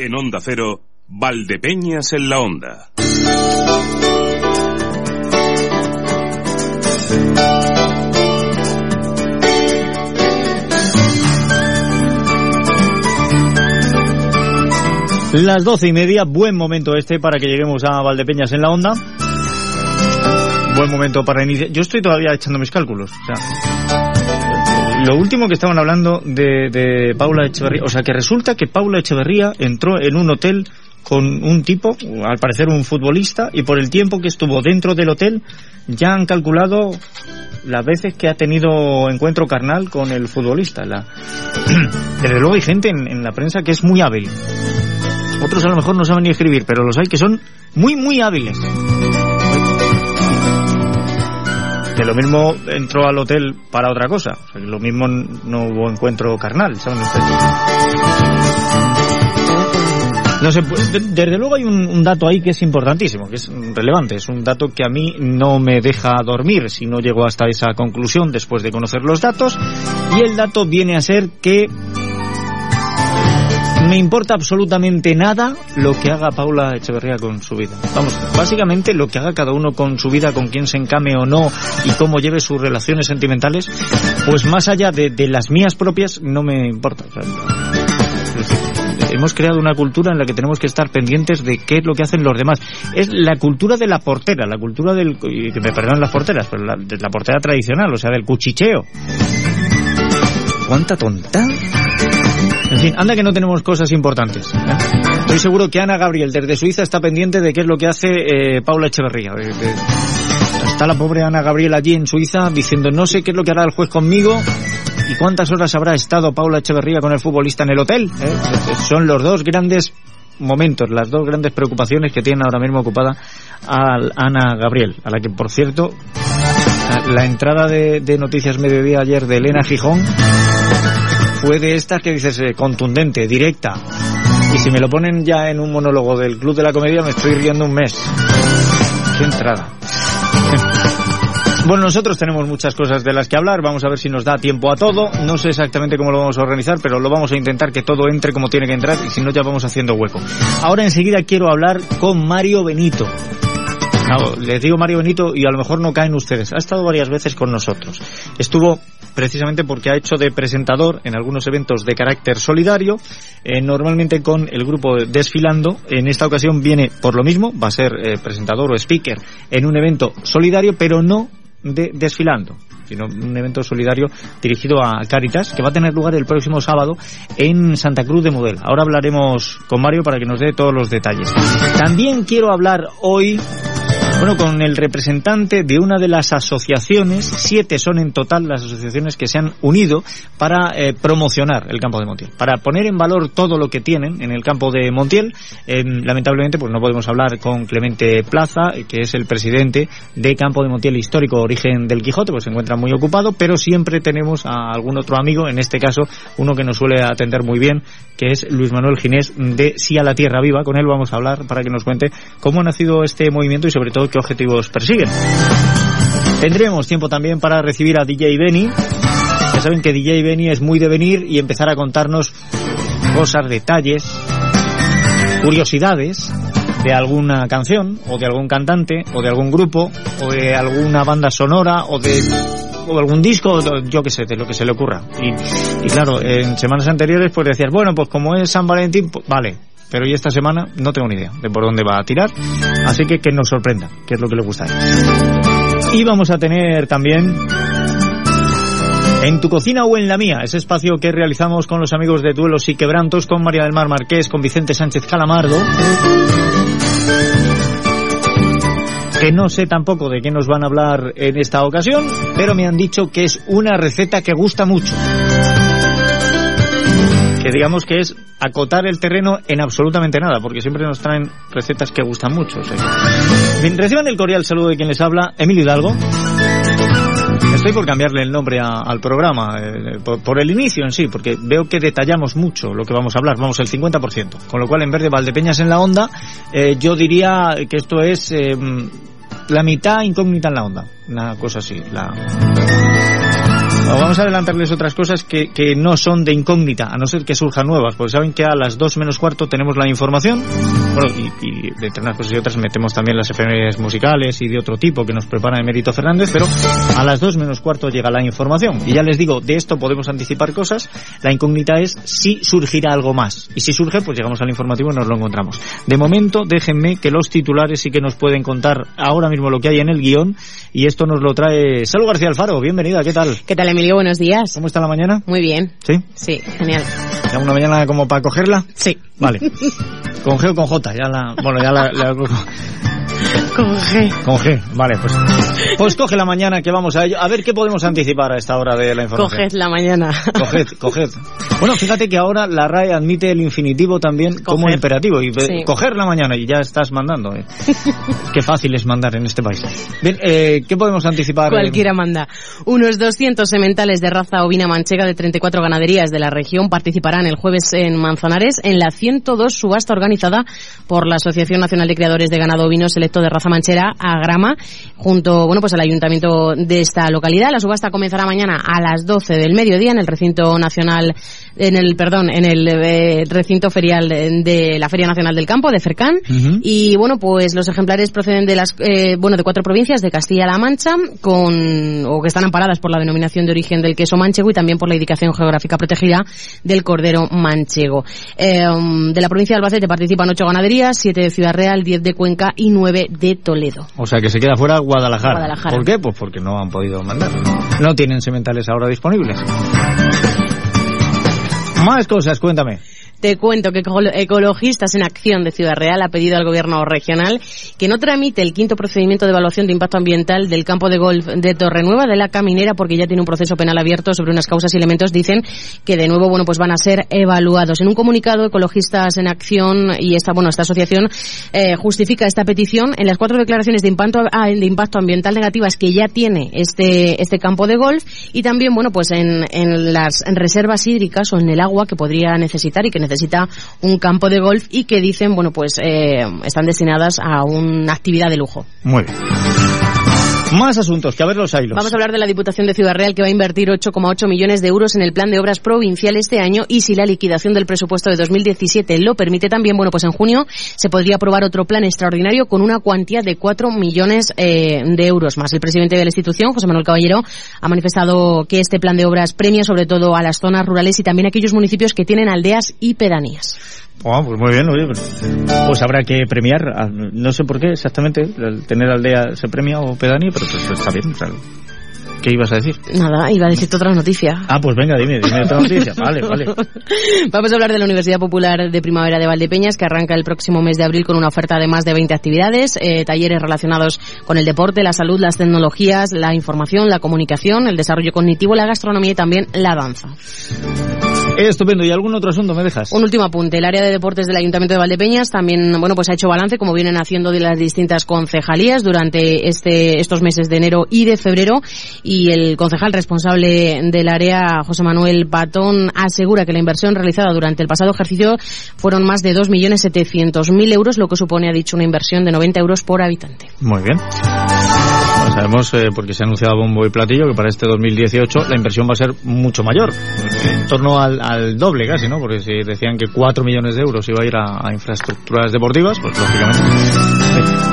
En Onda Cero, Valdepeñas en la Onda. Las doce y media, buen momento este para que lleguemos a Valdepeñas en la onda. Buen momento para iniciar. Yo estoy todavía echando mis cálculos. O sea, lo último que estaban hablando de, de Paula Echeverría, o sea que resulta que Paula Echeverría entró en un hotel con un tipo, al parecer un futbolista, y por el tiempo que estuvo dentro del hotel ya han calculado las veces que ha tenido encuentro carnal con el futbolista. La... Desde luego hay gente en, en la prensa que es muy hábil. Otros a lo mejor no saben ni escribir, pero los hay que son muy, muy hábiles. Que lo mismo entró al hotel para otra cosa. Lo mismo no hubo encuentro carnal, ¿saben? No sé, de- desde luego hay un, un dato ahí que es importantísimo, que es relevante. Es un dato que a mí no me deja dormir si no llego hasta esa conclusión después de conocer los datos. Y el dato viene a ser que me importa absolutamente nada lo que haga Paula Echeverría con su vida. Vamos, básicamente lo que haga cada uno con su vida, con quién se encame o no y cómo lleve sus relaciones sentimentales, pues más allá de, las mías propias no me importa. Hemos creado una cultura en la que tenemos que estar pendientes de qué es lo que hacen los demás. Es la cultura de la portera, la cultura del... que me perdonen las porteras, pero la, la portera tradicional, o sea, del cuchicheo. ¿Cuánta tonta? En fin, anda que no tenemos cosas importantes. ¿eh? Estoy seguro que Ana Gabriel desde Suiza está pendiente de qué es lo que hace eh, Paula Echeverría. De- Está la pobre Ana Gabriel allí en Suiza diciendo no sé qué es lo que hará el juez conmigo y cuántas horas habrá estado Paula Echeverría con el futbolista en el hotel. ¿eh? Son los dos grandes momentos, las dos grandes preocupaciones que tiene ahora mismo ocupada a Ana Gabriel, a la que por cierto la entrada de, de Noticias Mediodía ayer de Elena Gijón fue de estas que dices eh, contundente, directa. Y si me lo ponen ya en un monólogo del Club de la Comedia me estoy riendo un mes. Qué entrada. Bueno, nosotros tenemos muchas cosas de las que hablar, vamos a ver si nos da tiempo a todo. No sé exactamente cómo lo vamos a organizar, pero lo vamos a intentar que todo entre como tiene que entrar y si no ya vamos haciendo hueco. Ahora enseguida quiero hablar con Mario Benito. Claro, les digo Mario Benito y a lo mejor no caen ustedes. Ha estado varias veces con nosotros. Estuvo precisamente porque ha hecho de presentador en algunos eventos de carácter solidario, eh, normalmente con el grupo Desfilando. En esta ocasión viene por lo mismo, va a ser eh, presentador o speaker en un evento solidario, pero no de Desfilando sino un evento solidario dirigido a Caritas, que va a tener lugar el próximo sábado en Santa Cruz de Model. Ahora hablaremos con Mario para que nos dé todos los detalles. También quiero hablar hoy bueno, con el representante de una de las asociaciones, siete son en total las asociaciones que se han unido para eh, promocionar el campo de Montiel, para poner en valor todo lo que tienen en el campo de Montiel. Eh, lamentablemente, pues no podemos hablar con Clemente Plaza, eh, que es el presidente de Campo de Montiel Histórico Origen del Quijote, pues se encuentra muy ocupado, pero siempre tenemos a algún otro amigo, en este caso uno que nos suele atender muy bien, que es Luis Manuel Ginés de Sí a la Tierra Viva. Con él vamos a hablar para que nos cuente cómo ha nacido este movimiento y sobre todo qué objetivos persiguen. Tendremos tiempo también para recibir a DJ Benny. Ya saben que DJ Benny es muy de venir y empezar a contarnos cosas, detalles, curiosidades de alguna canción o de algún cantante o de algún grupo o de alguna banda sonora o de o algún disco, yo qué sé, de lo que se le ocurra. Y, claro, en semanas anteriores pues decías, bueno, pues como es San Valentín, pues vale, pero y esta semana no tengo ni idea de por dónde va a tirar, así que que nos sorprenda, que es lo que le gusta a ellos. Y vamos a tener también en tu cocina o en la mía, ese espacio que realizamos con los amigos de Duelos y Quebrantos, con María del Mar Marqués, con Vicente Sánchez Calamardo. Que no sé tampoco de qué nos van a hablar en esta ocasión, pero me han dicho que es una receta que gusta mucho. Que digamos que es acotar el terreno en absolutamente nada, porque siempre nos traen recetas que gustan mucho. reciban el cordial saludo de quien les habla, Emilio Hidalgo. Estoy por cambiarle el nombre a- al programa, eh, por, el inicio en sí, porque veo que detallamos mucho lo que vamos a hablar, vamos, el 50%. Con lo cual, en vez de Valdepeñas en la onda, eh, yo diría que esto es eh, la mitad incógnita en la onda. Una cosa así. Vamos a adelantarles otras cosas que, que no son de incógnita, a no ser que surjan nuevas, porque saben que a las dos menos cuarto tenemos la información, bueno, y, y de entre unas cosas y otras metemos también las efemérides musicales y de otro tipo que nos prepara Emérito Fernández, pero a las dos menos cuarto llega la información. Y ya les digo, de esto podemos anticipar cosas, la incógnita es si surgirá algo más. Y si surge, pues llegamos al informativo y nos lo encontramos. De momento, déjenme que los titulares sí que nos pueden contar ahora mismo lo que hay en el guion, y esto nos lo trae Salud García Alfaro. Bienvenida, ¿qué tal? ¿Qué tal, Emilio? Buenos días. ¿Cómo está la mañana? Muy bien. ¿Sí? Sí, genial. ¿Ya una mañana como para cogerla? Sí. Vale. ¿Con G o con J? Ya la... Bueno, ya la... la- Con G. Con G, vale, pues... Pues coge la mañana que vamos a ello. A ver qué podemos anticipar a esta hora de la información. Coged la mañana. Coged, coged. Bueno, fíjate que ahora la RAE admite el infinitivo también como Coger. imperativo. Y Sí. coger la mañana y ya estás mandando. eh. Qué fácil es mandar en este país. Bien, eh, ¿qué podemos anticipar? Cualquiera manda. Unos 200 sementales de raza ovina manchega de 34 ganaderías de la región participarán el jueves en Manzanares en la 102 subasta organizada por la Asociación Nacional de Criadores de Ganado Ovino De Raza Manchera, Agrama, junto bueno, pues al ayuntamiento de esta localidad. La subasta comenzará mañana a las 12 del mediodía en el recinto nacional, en el, perdón, en el eh, recinto ferial de, la Feria Nacional del Campo, de Cercán. Ujú. Y bueno, pues los ejemplares proceden de las, eh, bueno, de cuatro provincias de Castilla-La Mancha, con, o que están amparadas por la denominación de origen del queso manchego y también por la indicación geográfica protegida del cordero manchego. Eh, de la provincia de Albacete participan ocho ganaderías, siete de Ciudad Real, diez de Cuenca y nueve de Toledo. O sea, que se queda fuera Guadalajara. Guadalajara. ¿Por qué? Pues porque no han podido mandar. No tienen sementales ahora disponibles. Más cosas, cuéntame. Te cuento que Ecolo- Ecologistas en Acción de Ciudad Real ha pedido al gobierno regional que no tramite el quinto procedimiento de evaluación de impacto ambiental del campo de golf de Torrenueva de la Caminera porque ya tiene un proceso penal abierto sobre unas causas y elementos dicen que de nuevo bueno pues van a ser evaluados. En un comunicado Ecologistas en Acción y esta bueno esta asociación eh, justifica esta petición en las cuatro declaraciones de impacto ah, de impacto ambiental negativas que ya tiene este este campo de golf y también bueno pues en, en las reservas hídricas o en el agua que podría necesitar y que un campo de golf y que dicen bueno pues eh, están destinadas a una actividad de lujo. Muy bien. Más asuntos, que a ver los. Vamos a hablar de la Diputación de Ciudad Real que va a invertir 8,8 millones de euros en el plan de obras provincial este año y si la liquidación del presupuesto de 2017 lo permite también, bueno, pues en junio se podría aprobar otro plan extraordinario con una cuantía de 4 millones eh, de euros más. El presidente de la institución, José Manuel Caballero, ha manifestado que este plan de obras premia sobre todo a las zonas rurales y también a aquellos municipios que tienen aldeas y pedanías. Ah, pues muy bien, oye, pues, pues habrá que premiar, ah, no sé por qué exactamente, el tener aldea se premia o pedanía, pero pues está bien, o sea, ¿qué ibas a decir? Nada, iba a decirte otra noticia. Ah, pues venga, dime, dime otra noticia, vale, vale. Vamos a hablar de la Universidad Popular de Primavera de Valdepeñas, que arranca el próximo mes de abril con una oferta de más de 20 actividades, eh, talleres relacionados con el deporte, la salud, las tecnologías, la información, la comunicación, el desarrollo cognitivo, la gastronomía y también la danza. Estupendo, ¿y algún otro asunto me dejas? Un último apunte, el área de deportes del Ayuntamiento de Valdepeñas también, bueno, pues ha hecho balance, como vienen haciendo de las distintas concejalías durante este, estos meses de enero y de febrero, y el concejal responsable del área, José Manuel Patón, asegura que la inversión realizada durante el pasado ejercicio fueron más de 2.700.000 euros, lo que supone, ha dicho, una inversión de 90 euros por habitante. Muy bien. Bueno, sabemos, eh, porque se ha anunciado bombo y platillo, que para este 2018 la inversión va a ser mucho mayor, en torno al, al doble casi, ¿no? Porque si decían que 4 millones de euros iba a ir a, a infraestructuras deportivas, pues lógicamente.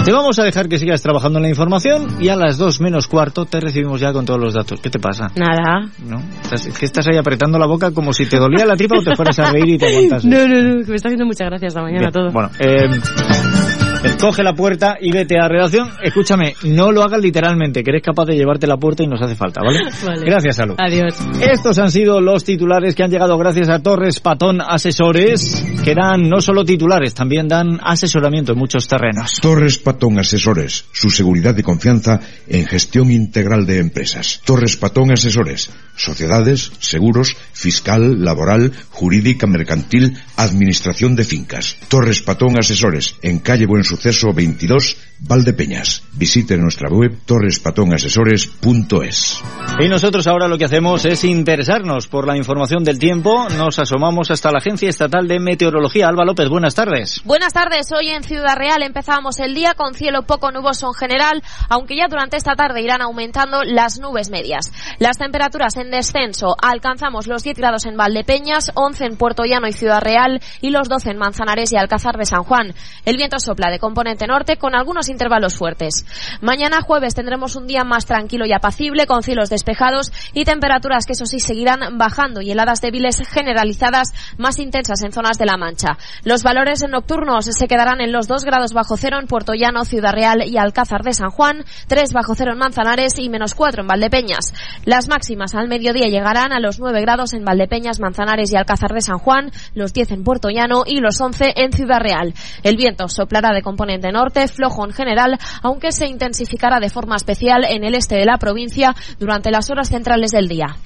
Te vamos a dejar que sigas trabajando en la información y a las 2 menos cuarto te recibimos ya con todos los datos. ¿Qué te pasa? Nada. ¿No? Estás, es que estás ahí apretando la boca como si te dolía la tripa o te fueras a reír y te aguantas. No, no, no, que me está haciendo muchas gracias esta mañana Bien, todo. Bueno, eh, coge la puerta y vete a redacción. Escúchame, no lo hagas literalmente, que eres capaz de llevarte la puerta y nos hace falta, ¿vale? Vale. Gracias, Salud. Adiós. Estos han sido los titulares que han llegado gracias a Torres Patón Asesores, que dan no solo titulares, también dan asesoramiento en muchos terrenos. Torres Patón Asesores, su seguridad y confianza en gestión integral de empresas. Torres Patón Asesores, sociedades, seguros, fiscal, laboral, jurídica, mercantil, administración de fincas. Torres Patón Asesores, en calle Buen Suceso Progreso 22, Valdepeñas. Visite nuestra web torrespatonasesores.es. Y nosotros ahora lo que hacemos es interesarnos por la información del tiempo. Nos asomamos hasta la Agencia Estatal de Meteorología. Alba López, buenas tardes. Buenas tardes. Hoy en Ciudad Real empezamos el día con cielo poco nuboso en general, aunque ya durante esta tarde irán aumentando las nubes medias. Las temperaturas en descenso alcanzamos los 10 grados en Valdepeñas, 11 en Puerto Llano y Ciudad Real y los 12 en Manzanares y Alcázar de San Juan. El viento sopla de componente norte con algunos intervalos fuertes. Mañana jueves tendremos un día más tranquilo y apacible con cielos despejados y temperaturas que eso sí seguirán bajando y heladas débiles generalizadas más intensas en zonas de la Mancha. Los valores nocturnos se quedarán en los 2 grados bajo cero en Puerto Llano, Ciudad Real y Alcázar de San Juan, 3 bajo cero en Manzanares y menos 4 en Valdepeñas. Las máximas al mediodía llegarán a los 9 grados en Valdepeñas, Manzanares y Alcázar de San Juan, los 10 en Puerto Llano y los 11 en Ciudad Real. El viento soplará de componente norte, flojo en general, aunque se intensificará de forma especial en el este de la provincia durante las horas centrales del día.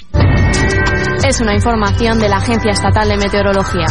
Es una información de la Agencia Estatal de Meteorología.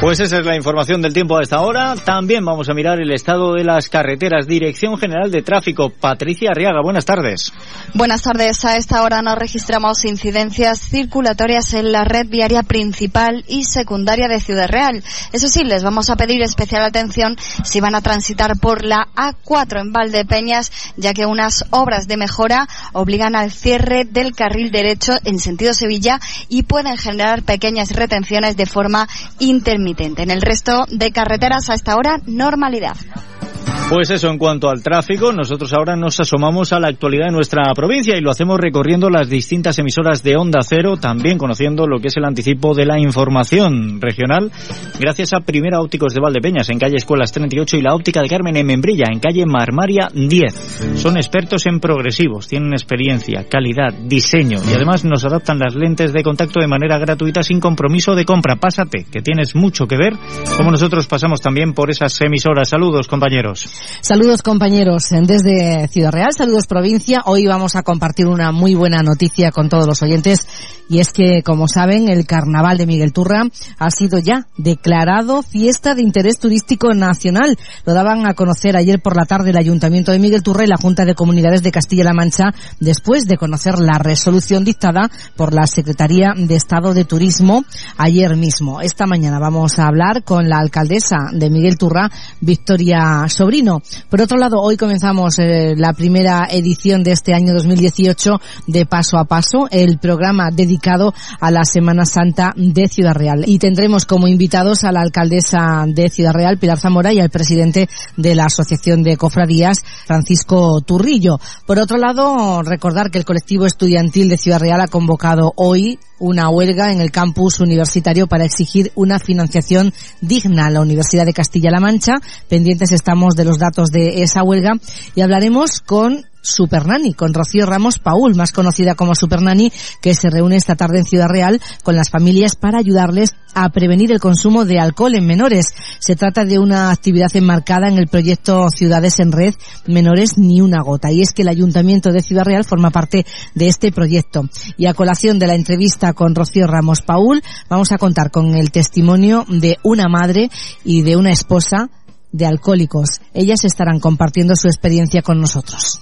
Pues esa es la información del tiempo a esta hora. También vamos a mirar el estado de las carreteras. Dirección General de Tráfico, Patricia Arriaga, buenas tardes. Buenas tardes. A esta hora no registramos incidencias circulatorias en la red viaria principal y secundaria de Ciudad Real. Eso sí, les vamos a pedir especial atención si van a transitar por la A4 en Valdepeñas, ya que unas obras de mejora obligan al cierre del carril derecho en sentido Sevilla y pueden generar pequeñas retenciones de forma intermitente. En el resto de carreteras a esta hora, normalidad. Pues eso en cuanto al tráfico, nosotros ahora nos asomamos a la actualidad de nuestra provincia y lo hacemos recorriendo las distintas emisoras de Onda Cero, también conociendo lo que es el anticipo de la información regional, gracias a Primera Ópticos de Valdepeñas en calle Escuelas 38 y la óptica de Carmen en Membrilla en calle Marmaria 10. Son expertos en progresivos, tienen experiencia, calidad, diseño y además nos adaptan las lentes de contacto de manera gratuita sin compromiso de compra. Pásate, que tienes mucho que ver, como nosotros pasamos también por esas emisoras. Saludos, compañeros. Saludos compañeros desde Ciudad Real, saludos provincia. Hoy vamos a compartir una muy buena noticia con todos los oyentes y es que, como saben, el carnaval de Miguel Turra ha sido ya declarado fiesta de interés turístico nacional. Lo daban a conocer ayer por la tarde el Ayuntamiento de Miguel Turra y la Junta de Comunidades de Castilla-La Mancha después de conocer la resolución dictada por la Secretaría de Estado de Turismo ayer mismo. Esta mañana vamos a hablar con la alcaldesa de Miguel Turra, Victoria Sobrino. Por otro lado, hoy comenzamos eh, la primera edición de este año 2018 de Paso a Paso, el programa dedicado a la Semana Santa de Ciudad Real. Y tendremos como invitados a la alcaldesa de Ciudad Real, Pilar Zamora, y al presidente de la Asociación de Cofradías, Francisco Turrillo. Por otro lado, recordar que el colectivo estudiantil de Ciudad Real ha convocado hoy una huelga en el campus universitario para exigir una financiación digna a la Universidad de Castilla-La Mancha. Pendientes estamos de los datos de esa huelga y hablaremos con Supernani, con Rocío Ramos Paul, más conocida como Supernani, que se reúne esta tarde en Ciudad Real con las familias para ayudarles a prevenir el consumo de alcohol en menores. Se trata de una actividad enmarcada en el proyecto Ciudades en Red, Menores ni una gota. Y es que el Ayuntamiento de Ciudad Real forma parte de este proyecto. Y a colación de la entrevista con Rocío Ramos Paul, vamos a contar con el testimonio de una madre y de una esposa de alcohólicos. Ellas estarán compartiendo su experiencia con nosotros.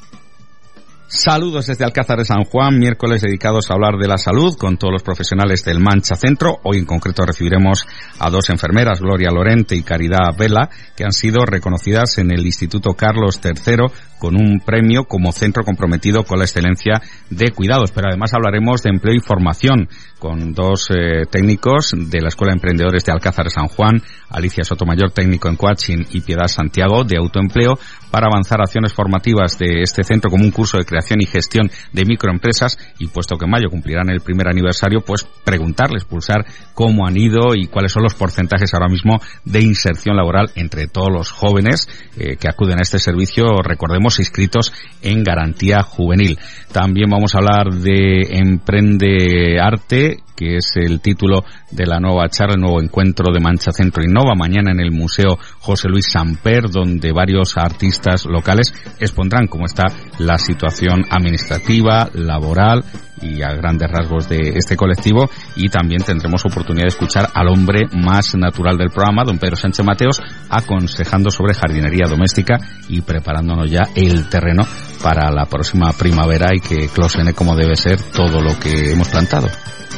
Saludos desde Alcázar de San Juan, miércoles dedicados a hablar de la salud con todos los profesionales del Mancha Centro. Hoy en concreto recibiremos a dos enfermeras, Gloria Lorente y Caridad Vela, que han sido reconocidas en el Instituto Carlos III con un premio como centro comprometido con la excelencia de cuidados. Pero además hablaremos de empleo y formación con dos eh, técnicos de la Escuela de Emprendedores de Alcázar San Juan, Alicia Sotomayor, técnico en Coaching, y Piedad Santiago, de autoempleo, para avanzar acciones formativas de este centro como un curso de creación y gestión de microempresas. Y puesto que en mayo cumplirán el primer aniversario, pues preguntarles, pulsar cómo han ido y cuáles son los porcentajes ahora mismo de inserción laboral entre todos los jóvenes eh, que acuden a este servicio. Recordemos inscritos en garantía juvenil. También vamos a hablar de Emprende Arte, que es el título de la nueva charla, el nuevo encuentro de Mancha Centro Innova, mañana en el Museo José Luis Samper, donde varios artistas locales expondrán cómo está la situación administrativa, laboral y a grandes rasgos de este colectivo. Y también tendremos oportunidad de escuchar al hombre más natural del programa, don Pedro Sánchez Mateos, aconsejando sobre jardinería doméstica y preparándonos ya el terreno para la próxima primavera y que eclosione como debe ser todo lo que hemos plantado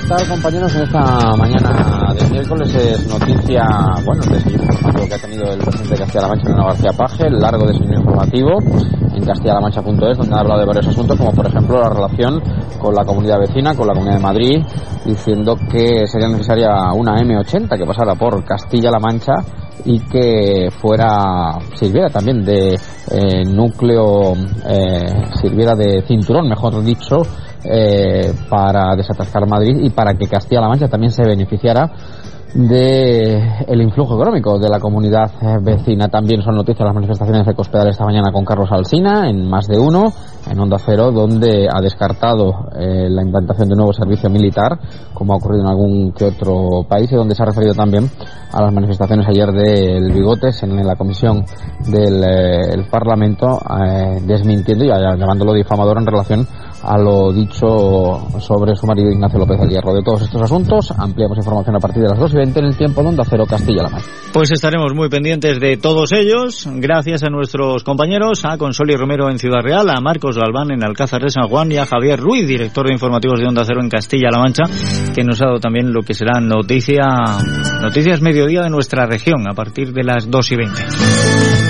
tal compañeros? En esta mañana de miércoles es noticia, bueno, el desayuno informativo que ha tenido el presidente de Castilla-La Mancha, Ana García Paje, el largo desayuno informativo en castilla-la-mancha.es, donde ha hablado de varios asuntos, como por ejemplo la relación con la comunidad vecina, con la Comunidad de Madrid, diciendo que sería necesaria una M80 que pasara por Castilla-La Mancha y que fuera sirviera también de eh, núcleo, eh, sirviera de cinturón, mejor dicho, eh, para desatascar Madrid y para que Castilla-La Mancha también se beneficiara de el influjo económico de la comunidad eh, vecina. También son noticias las manifestaciones de Cospedal esta mañana con Carlos Alsina en más de uno, en Onda Cero, donde ha descartado eh, la implantación de un nuevo servicio militar, como ha ocurrido en algún que otro país, y donde se ha referido también a las manifestaciones ayer del Bigotes en, la comisión del eh, Parlamento, desmintiendo y llamándolo difamador en relación a lo dicho sobre su marido Ignacio López del Hierro. De todos estos asuntos, ampliamos información a partir de las 2 y 20 en el tiempo donde Acero Castilla-La Mancha. Pues estaremos muy pendientes de todos ellos, gracias a nuestros compañeros, a Consoli Romero en Ciudad Real, a Marcos Galván en Alcázar de San Juan y a Javier Ruiz, director de informativos de Onda Cero en Castilla-La Mancha, que nos ha dado también lo que será noticia, noticias mediodía de nuestra región a partir de las 2 y 20.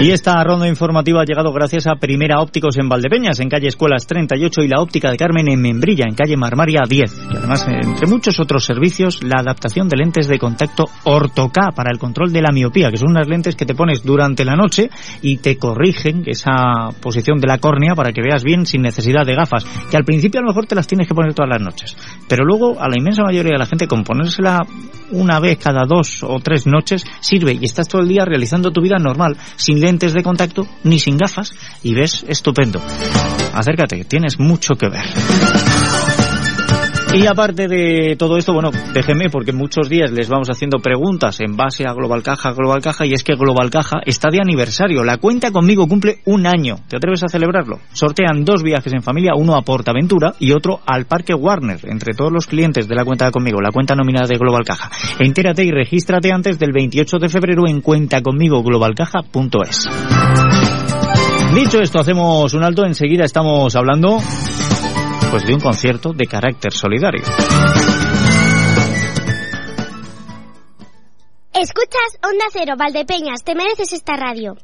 Y esta ronda informativa ha llegado gracias a Primera Ópticos en Valdepeñas, en calle Escuelas 38 y la óptica de Carmen en Membrilla, en calle Marmaria 10. Y además, entre muchos otros servicios, la adaptación de lentes de contacto Ortoca para el control de la miopía, que son unas lentes que te pones durante la noche y te corrigen esa posición de la córnea para que veas bien sin necesidad de gafas, que al principio a lo mejor te las tienes que poner todas las noches. Pero luego, a la inmensa mayoría de la gente, con ponérsela una vez cada dos o tres noches, sirve y estás todo el día realizando tu vida normal, sin lentes de contacto ni sin gafas y ves estupendo. Acércate, tienes mucho que ver. Y aparte de todo esto, bueno, déjeme porque muchos días les vamos haciendo preguntas en base a Global Caja, Global Caja, y es que Global Caja está de aniversario. La cuenta conmigo cumple un año. ¿Te atreves a celebrarlo? Sortean dos viajes en familia, uno a Portaventura y otro al Parque Warner, entre todos los clientes de la cuenta conmigo, la cuenta nominada de Global Caja. Entérate y regístrate antes del 28 de febrero en cuentaconmigoglobalcaja.es. Dicho esto, hacemos un alto. Enseguida estamos hablando pues de un concierto de carácter solidario. Escuchas Onda Cero, Valdepeñas, te mereces esta radio.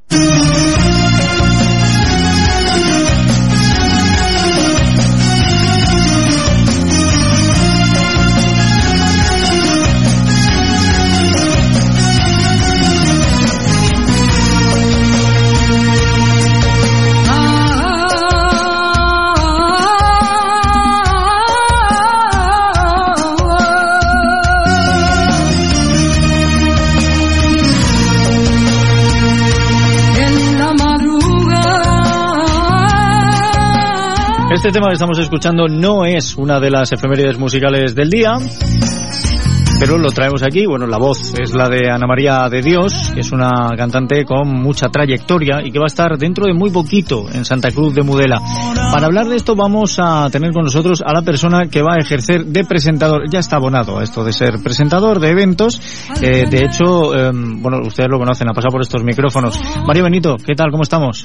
Este tema que estamos escuchando no es una de las efemérides musicales del día, pero lo traemos aquí. Bueno, la voz es la de Ana María de Dios, que es una cantante con mucha trayectoria y que va a estar dentro de muy poquito en Santa Cruz de Mudela. Para hablar de esto vamos a tener con nosotros a la persona que va a ejercer de presentador. Ya está abonado a esto de ser presentador de eventos. Eh, de hecho, em, bueno, ustedes lo conocen, ha pasado por estos micrófonos. Mario Benito, ¿qué tal? ¿Cómo estamos?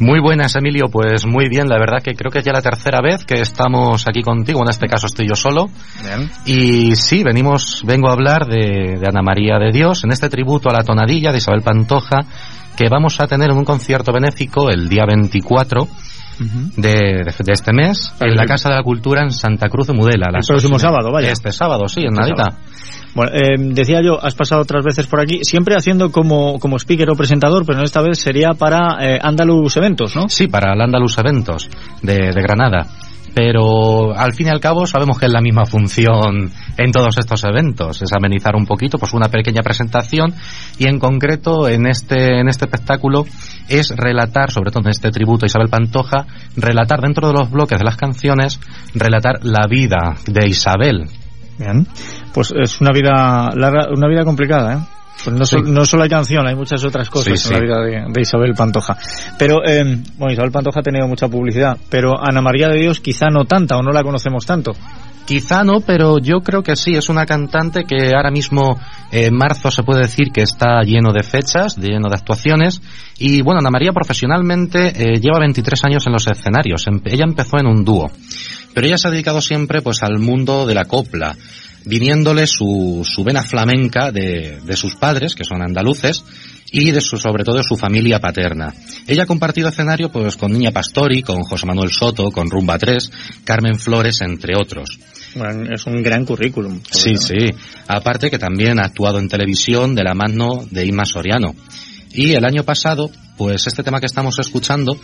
Muy buenas, Emilio. Pues muy bien, la verdad que creo que es ya la tercera vez que estamos aquí contigo. En este caso estoy yo solo. Y sí, venimos, vengo a hablar de, Ana María de Dios en este tributo a la tonadilla de Isabel Pantoja que vamos a tener en un concierto benéfico el día 24 de, este mes en la Casa de la Cultura en Santa Cruz de Mudela. El próximo sábado, vaya. Este sábado, sí, en este Nadita. Bueno, eh, decía yo, has pasado otras veces por aquí, siempre haciendo como, como speaker o presentador, pero esta vez sería para eh, Andalus Eventos, ¿no? Sí, para el Andalus Eventos de, de Granada pero al fin y al cabo sabemos que es la misma función en todos estos eventos, es amenizar un poquito, pues una pequeña presentación y en concreto en este, en este espectáculo es relatar, sobre todo en este tributo a Isabel Pantoja, relatar dentro de los bloques de las canciones, relatar la vida de Isabel. Bien, pues es una vida larga, una vida complicada, ¿eh? Pues no, so- no solo hay canción, hay muchas otras cosas Sí, en la vida de, de Isabel Pantoja. Pero, eh, bueno, Isabel Pantoja ha tenido mucha publicidad, pero Ana María de Dios quizá no tanta o no la conocemos tanto. Quizá no, pero yo creo que sí, es una cantante que ahora mismo en marzo se puede decir que está lleno de fechas, lleno de actuaciones. Y bueno, Ana María profesionalmente eh, lleva 23 años en los escenarios. Em- ella empezó en un dúo, pero ella se ha dedicado siempre pues al mundo de la copla, viniéndole su, su vena flamenca de, de sus padres, que son andaluces, y de su, sobre todo de su familia paterna. Ella ha compartido escenario pues con Niña Pastori, con José Manuel Soto, con Rumba 3, Carmen Flores, entre otros. Bueno, es un gran currículum. Sí, sí. Aparte que también ha actuado en televisión de la mano de Inma Soriano. Y el año pasado, pues este tema que estamos escuchando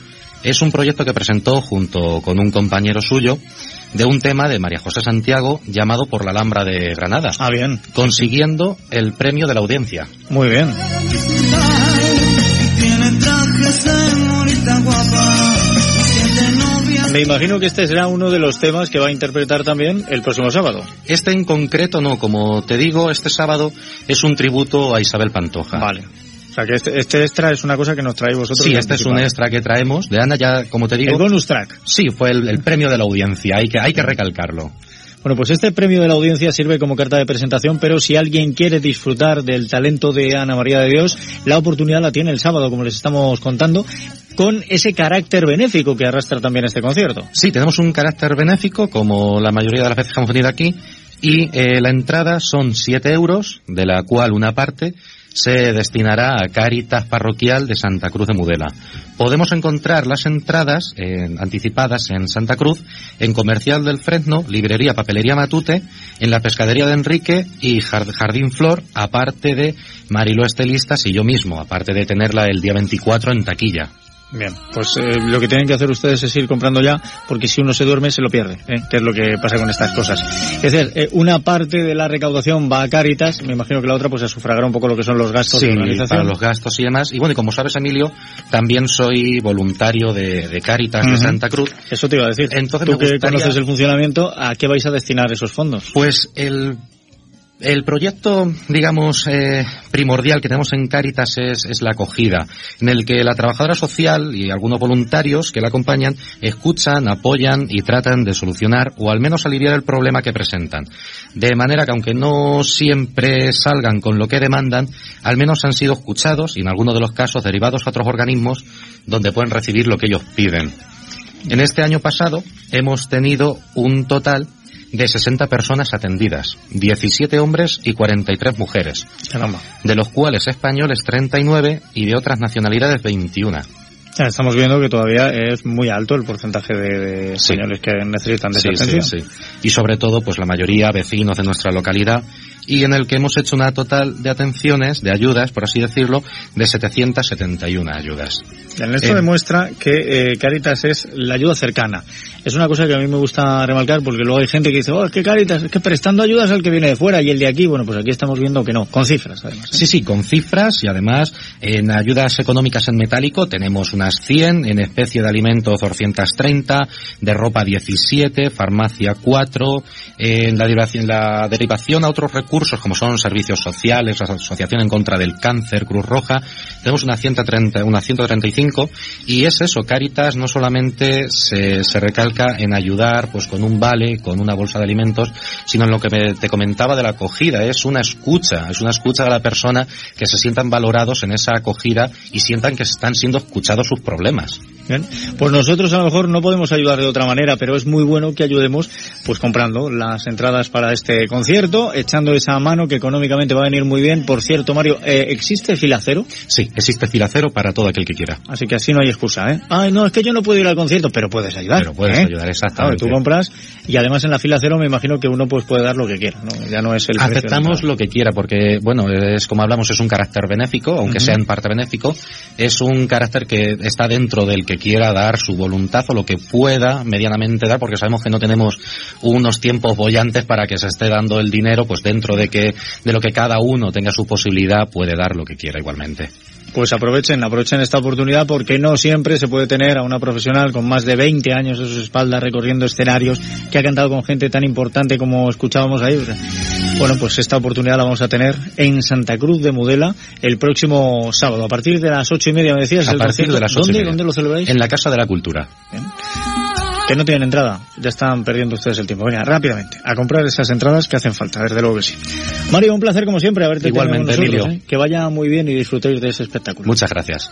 es un proyecto que presentó junto con un compañero suyo de un tema de María José Santiago llamado Por la Alhambra de Granada. Ah, bien. Consiguiendo el premio de la audiencia. Muy bien. Me imagino que este será uno de los temas que va a interpretar también el próximo sábado. Este en concreto no, como te digo, este sábado es un tributo a Isabel Pantoja. Vale. O sea que este, este extra es una cosa que nos trae vosotros. Sí, este es un extra que traemos de Ana, ya como te digo. El bonus track. Sí, fue el, el premio de la audiencia, hay que, hay que recalcarlo. Bueno, pues este premio de la audiencia sirve como carta de presentación, pero si alguien quiere disfrutar del talento de Ana María de Dios, la oportunidad la tiene el sábado, como les estamos contando, con ese carácter benéfico que arrastra también este concierto. Sí, tenemos un carácter benéfico, como la mayoría de las veces que hemos venido aquí, y eh, la entrada son 7 euros, de la cual una parte se destinará a Cáritas Parroquial de Santa Cruz de Mudela. Podemos encontrar las entradas anticipadas en Santa Cruz, en Comercial del Fresno, Librería Papelería Matute, en la Pescadería de Enrique y Jar- Jardín Flor, aparte de Marilo Estelistas y yo mismo, aparte de tenerla el día 24 en taquilla. Bien, pues eh, lo que tienen que hacer ustedes es ir comprando ya, porque si uno se duerme se lo pierde, ¿eh? que es lo que pasa con estas cosas. Es decir, eh, una parte de la recaudación va a Cáritas, me imagino que la otra pues a sufragar un poco lo que son los gastos Sí, de organización. para los gastos y demás. Y bueno, y como sabes, Emilio, también soy voluntario de, de Cáritas de. Santa Cruz. Eso te iba a decir. Entonces Tú me que conoces el funcionamiento, ¿a qué vais a destinar esos fondos? Pues el, el proyecto, digamos, eh, primordial que tenemos en Cáritas es, es la acogida, en el que la trabajadora social y algunos voluntarios que la acompañan escuchan, apoyan y tratan de solucionar o al menos aliviar el problema que presentan. De manera que aunque no siempre salgan con lo que demandan, al menos han sido escuchados y en algunos de los casos derivados a otros organismos donde pueden recibir lo que ellos piden. En este año pasado hemos tenido un total de 60 personas atendidas, 17 hombres y 43 mujeres, Caramba. de los cuales españoles 39 y de otras nacionalidades 21. Ya estamos viendo que todavía es muy alto el porcentaje de, de Sí. españoles que necesitan de Sí, esa sí. Y sobre todo, pues la mayoría vecinos de nuestra localidad y en el que hemos hecho una total de atenciones, de ayudas, por así decirlo, de 771 ayudas. Esto Eh, demuestra que eh, Caritas es la ayuda cercana. Es una cosa que a mí me gusta remarcar porque luego hay gente que dice, oh, es que Caritas, es que prestando ayudas al que viene de fuera y el de aquí, bueno, pues aquí estamos viendo que no, con cifras además. ¿eh? Sí, sí, con cifras y además en ayudas económicas en metálico tenemos unas 100, en especie de alimentos 230, de ropa 17, farmacia 4, en la derivación, la derivación a otros recursos como son servicios sociales, la Asociación en contra del Cáncer, Cruz Roja, tenemos una 130, una 135 y es eso, Caritas no solamente se, se recalca en ayudar pues con un vale, con una bolsa de alimentos, sino en lo que me- te comentaba de la acogida, es una escucha, es una escucha a la persona que se sientan valorados en esa acogida y sientan que están siendo escuchados sus problemas. Bien. Pues nosotros a lo mejor no podemos ayudar de otra manera, pero es muy bueno que ayudemos pues comprando las entradas para este concierto, echando esa mano que económicamente va a venir muy bien. Por cierto, Mario, eh, ¿existe fila cero? Sí, existe fila cero para todo aquel que quiera. Así que así no hay excusa, ¿eh? Ay, no, es que yo no puedo ir al concierto, pero puedes ayudar. Pero puedes ¿eh? ayudar, exactamente. Claro, tú compras y además en la fila cero me imagino que uno pues puede dar lo que quiera, ¿no? Ya no es el Aceptamos lo que quiera porque, bueno, es como hablamos, es un carácter benéfico, aunque sea en parte benéfico, es un carácter que está dentro del que que quiera dar, su voluntad o lo que pueda medianamente dar, porque sabemos que no tenemos unos tiempos bollantes para que se esté dando el dinero, pues dentro de que de lo que cada uno tenga su posibilidad puede dar lo que quiera igualmente pues aprovechen, aprovechen esta oportunidad porque no siempre se puede tener a una profesional con más de 20 años a su espalda recorriendo escenarios que ha cantado con gente tan importante como escuchábamos ahí. Bueno, pues esta oportunidad la vamos a tener en Santa Cruz de Mudela el próximo sábado, a partir de las ocho y media, me decías. A partir de las ocho ¿Dónde, ¿Dónde lo celebráis? En la Casa de la Cultura. Que no tienen entrada, ya están perdiendo ustedes el tiempo. Venga, rápidamente, a comprar esas entradas que hacen falta, desde luego que sí. Mario, un placer como siempre haberte Igualmente, nosotros, Emilio. ¿eh? Que vaya muy bien y disfrutéis de ese espectáculo. Muchas gracias.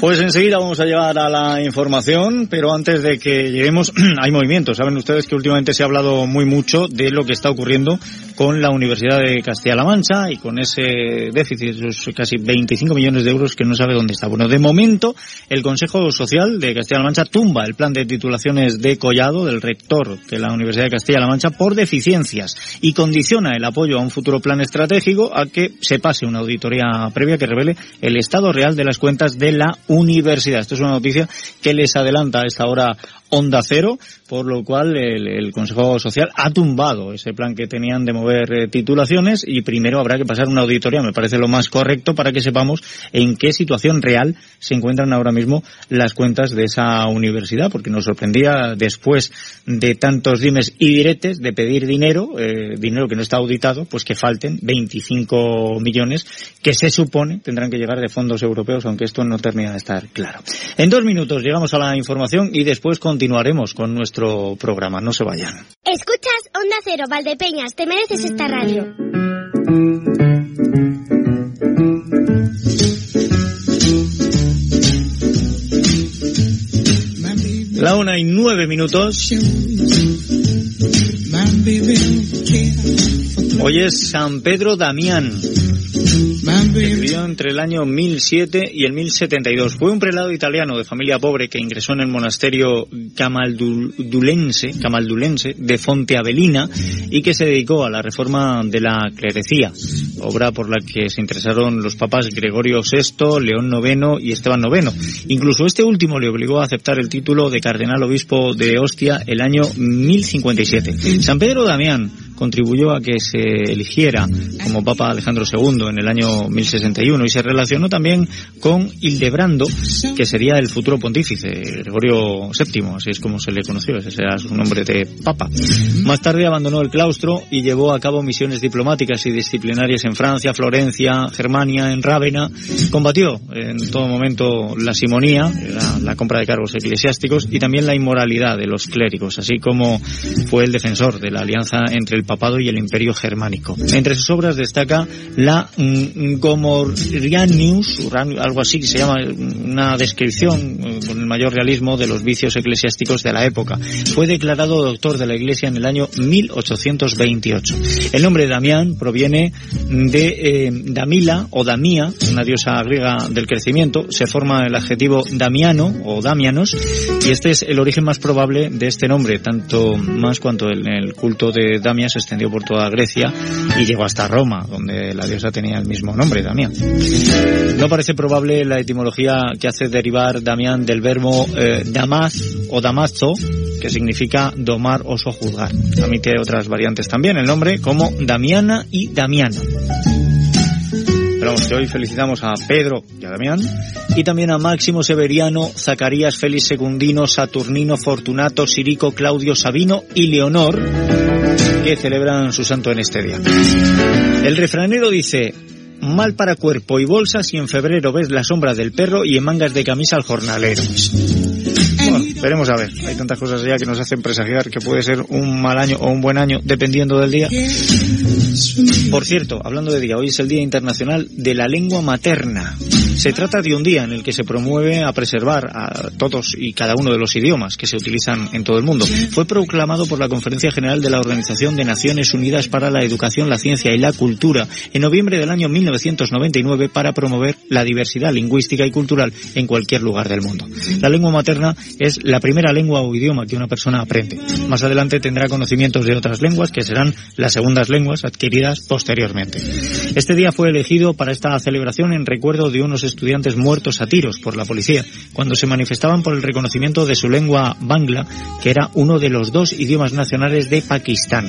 Pues enseguida vamos a llegar a la información, pero antes de que lleguemos, hay movimientos. Saben ustedes que últimamente se ha hablado muy mucho de lo que está ocurriendo con la Universidad de Castilla-La Mancha y con ese déficit, esos casi 25 millones de euros que no sabe dónde está. Bueno, de momento, el Consejo Social de Castilla-La Mancha tumba el plan de titulaciones de Collado, del rector de la Universidad de Castilla-La Mancha, por deficiencias y condiciona el apoyo a un futuro plan estratégico a que se pase una auditoría previa que revele el estado real de las cuentas de la universidad. Esto es una noticia que les adelanta a esta hora Onda Cero, por lo cual el, el, Consejo Social ha tumbado ese plan que tenían de mover eh, titulaciones y primero habrá que pasar una auditoría, me parece lo más correcto para que sepamos en qué situación real se encuentran ahora mismo las cuentas de esa universidad, porque nos sorprendía después de tantos dimes y diretes de pedir dinero, eh, dinero que no está auditado, pues que falten 25 millones que se supone tendrán que llegar de fondos europeos, aunque esto no termina de estar claro. En dos minutos llegamos a la información y después con continuaremos con nuestro programa. No se vayan. Escuchas Onda Cero, Valdepeñas. Te mereces esta radio. La una y nueve minutos. Hoy es San Pedro Damián. Vivió entre el año 1007 y el 1072. Fue un prelado italiano de familia pobre que ingresó en el monasterio camaldulense, camaldulense de Fonte Avelina y que se dedicó a la reforma de la clerecía, obra por la que se interesaron los papas Gregorio VI, León IX y Esteban IX. Incluso este último le obligó a aceptar el título de cardenal obispo de Ostia el año 1057. San Pedro Damián contribuyó a que se eligiera como Papa Alejandro II en el año 1061 y se relacionó también con Hildebrando, que sería el futuro pontífice, Gregorio VII, así es como se le conoció, ese era su nombre de Papa. Más tarde abandonó el claustro y llevó a cabo misiones diplomáticas y disciplinarias en Francia, Florencia, Germania, en Rávena. Combatió en todo momento la simonía, era la compra de cargos eclesiásticos, y también la inmoralidad de los clérigos, así como fue el defensor de la alianza entre el papado y el imperio germánico. Entre sus obras destaca la mm, Gomorrianius, algo así que se llama una descripción eh, con el mayor realismo de los vicios eclesiásticos de la época. Fue declarado doctor de la Iglesia en el año 1828. El nombre de Damián proviene de eh, Damila o Damía, una diosa griega del crecimiento. Se forma el adjetivo Damiano o Damianos y este es el origen más probable de este nombre, tanto más cuanto en el culto de Damia se extendió por toda Grecia y llegó hasta Roma, donde la diosa tenía el mismo nombre, Damián. No parece probable la etimología que hace derivar Damián del verbo eh, damaz o damazo, que significa domar o sojuzgar. Admite otras variantes también el nombre, como Damiana y Damiano. Pero vamos, que hoy felicitamos a Pedro y a Damián, y también a Máximo Severiano, Zacarías, Félix Secundino, Saturnino, Fortunato, Sirico, Claudio, Sabino y Leonor, que celebran su santo en este día. El refranero dice, mal para cuerpo y bolsa si en febrero ves la sombra del perro y en mangas de camisa al jornalero. Bueno, veremos a ver. Hay tantas cosas ya que nos hacen presagiar que puede ser un mal año o un buen año, dependiendo del día. Por cierto, hablando de día, hoy es el Día Internacional de la Lengua Materna. Se trata de un día en el que se promueve a preservar a todos y cada uno de los idiomas que se utilizan en todo el mundo. Fue proclamado por la Conferencia General de la Organización de Naciones Unidas para la Educación, la Ciencia y la Cultura en noviembre del año 1999 para promover la diversidad lingüística y cultural en cualquier lugar del mundo. La lengua materna es la primera lengua o idioma que una persona aprende. Más adelante tendrá conocimientos de otras lenguas que serán las segundas lenguas adquiridas posteriormente. Este día fue elegido para esta celebración en recuerdo de unos estudiantes muertos a tiros por la policía cuando se manifestaban por el reconocimiento de su lengua bangla, que era uno de los dos idiomas nacionales de Pakistán.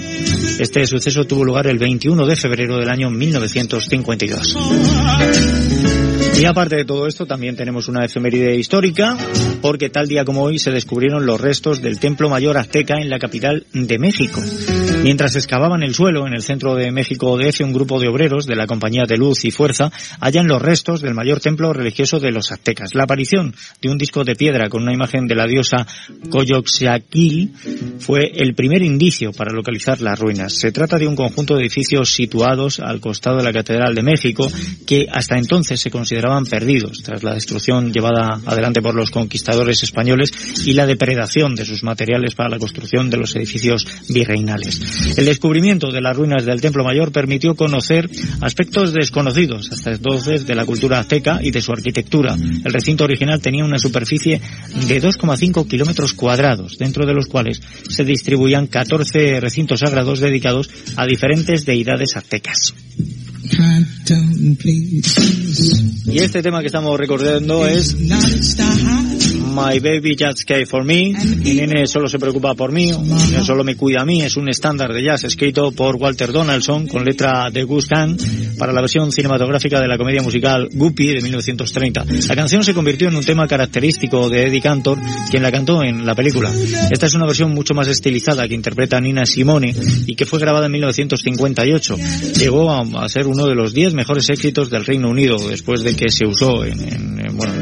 Este suceso tuvo lugar el 21 de febrero del año 1952. Y aparte de todo esto, también tenemos una efeméride histórica, porque tal día como hoy se descubrieron los restos del Templo Mayor Azteca en la capital de México. Mientras excavaban el suelo en el centro de México DF, un grupo de obreros de la Compañía de Luz y Fuerza hallan los restos del mayor templo religioso de los aztecas. La aparición de un disco de piedra con una imagen de la diosa Coyoxaquil fue el primer indicio para localizar las ruinas. Se trata de un conjunto de edificios situados al costado de la Catedral de México que hasta entonces se perdidos tras la destrucción llevada adelante por los conquistadores españoles y la depredación de sus materiales para la construcción de los edificios virreinales. El descubrimiento de las ruinas del Templo Mayor permitió conocer aspectos desconocidos hasta entonces de la cultura azteca y de su arquitectura. El recinto original tenía una superficie de 2,5 kilómetros cuadrados, dentro de los cuales se distribuían 14 recintos sagrados dedicados a diferentes deidades aztecas. Y este tema que estamos recordando es My Baby Just Care for Me. Mi nene solo se preocupa por mí, solo me cuida a mí. Es un estándar de jazz escrito por Walter Donaldson con letra de Gus Kahn para la versión cinematográfica de la comedia musical Guppy de 1930. La canción se convirtió en un tema característico de Eddie Cantor, quien la cantó en la película. Esta es una versión mucho más estilizada que interpreta Nina Simone y que fue grabada en 1958. Llegó a, ser uno de los 10 mejores éxitos del Reino Unido después de que se usó en, en, bueno, en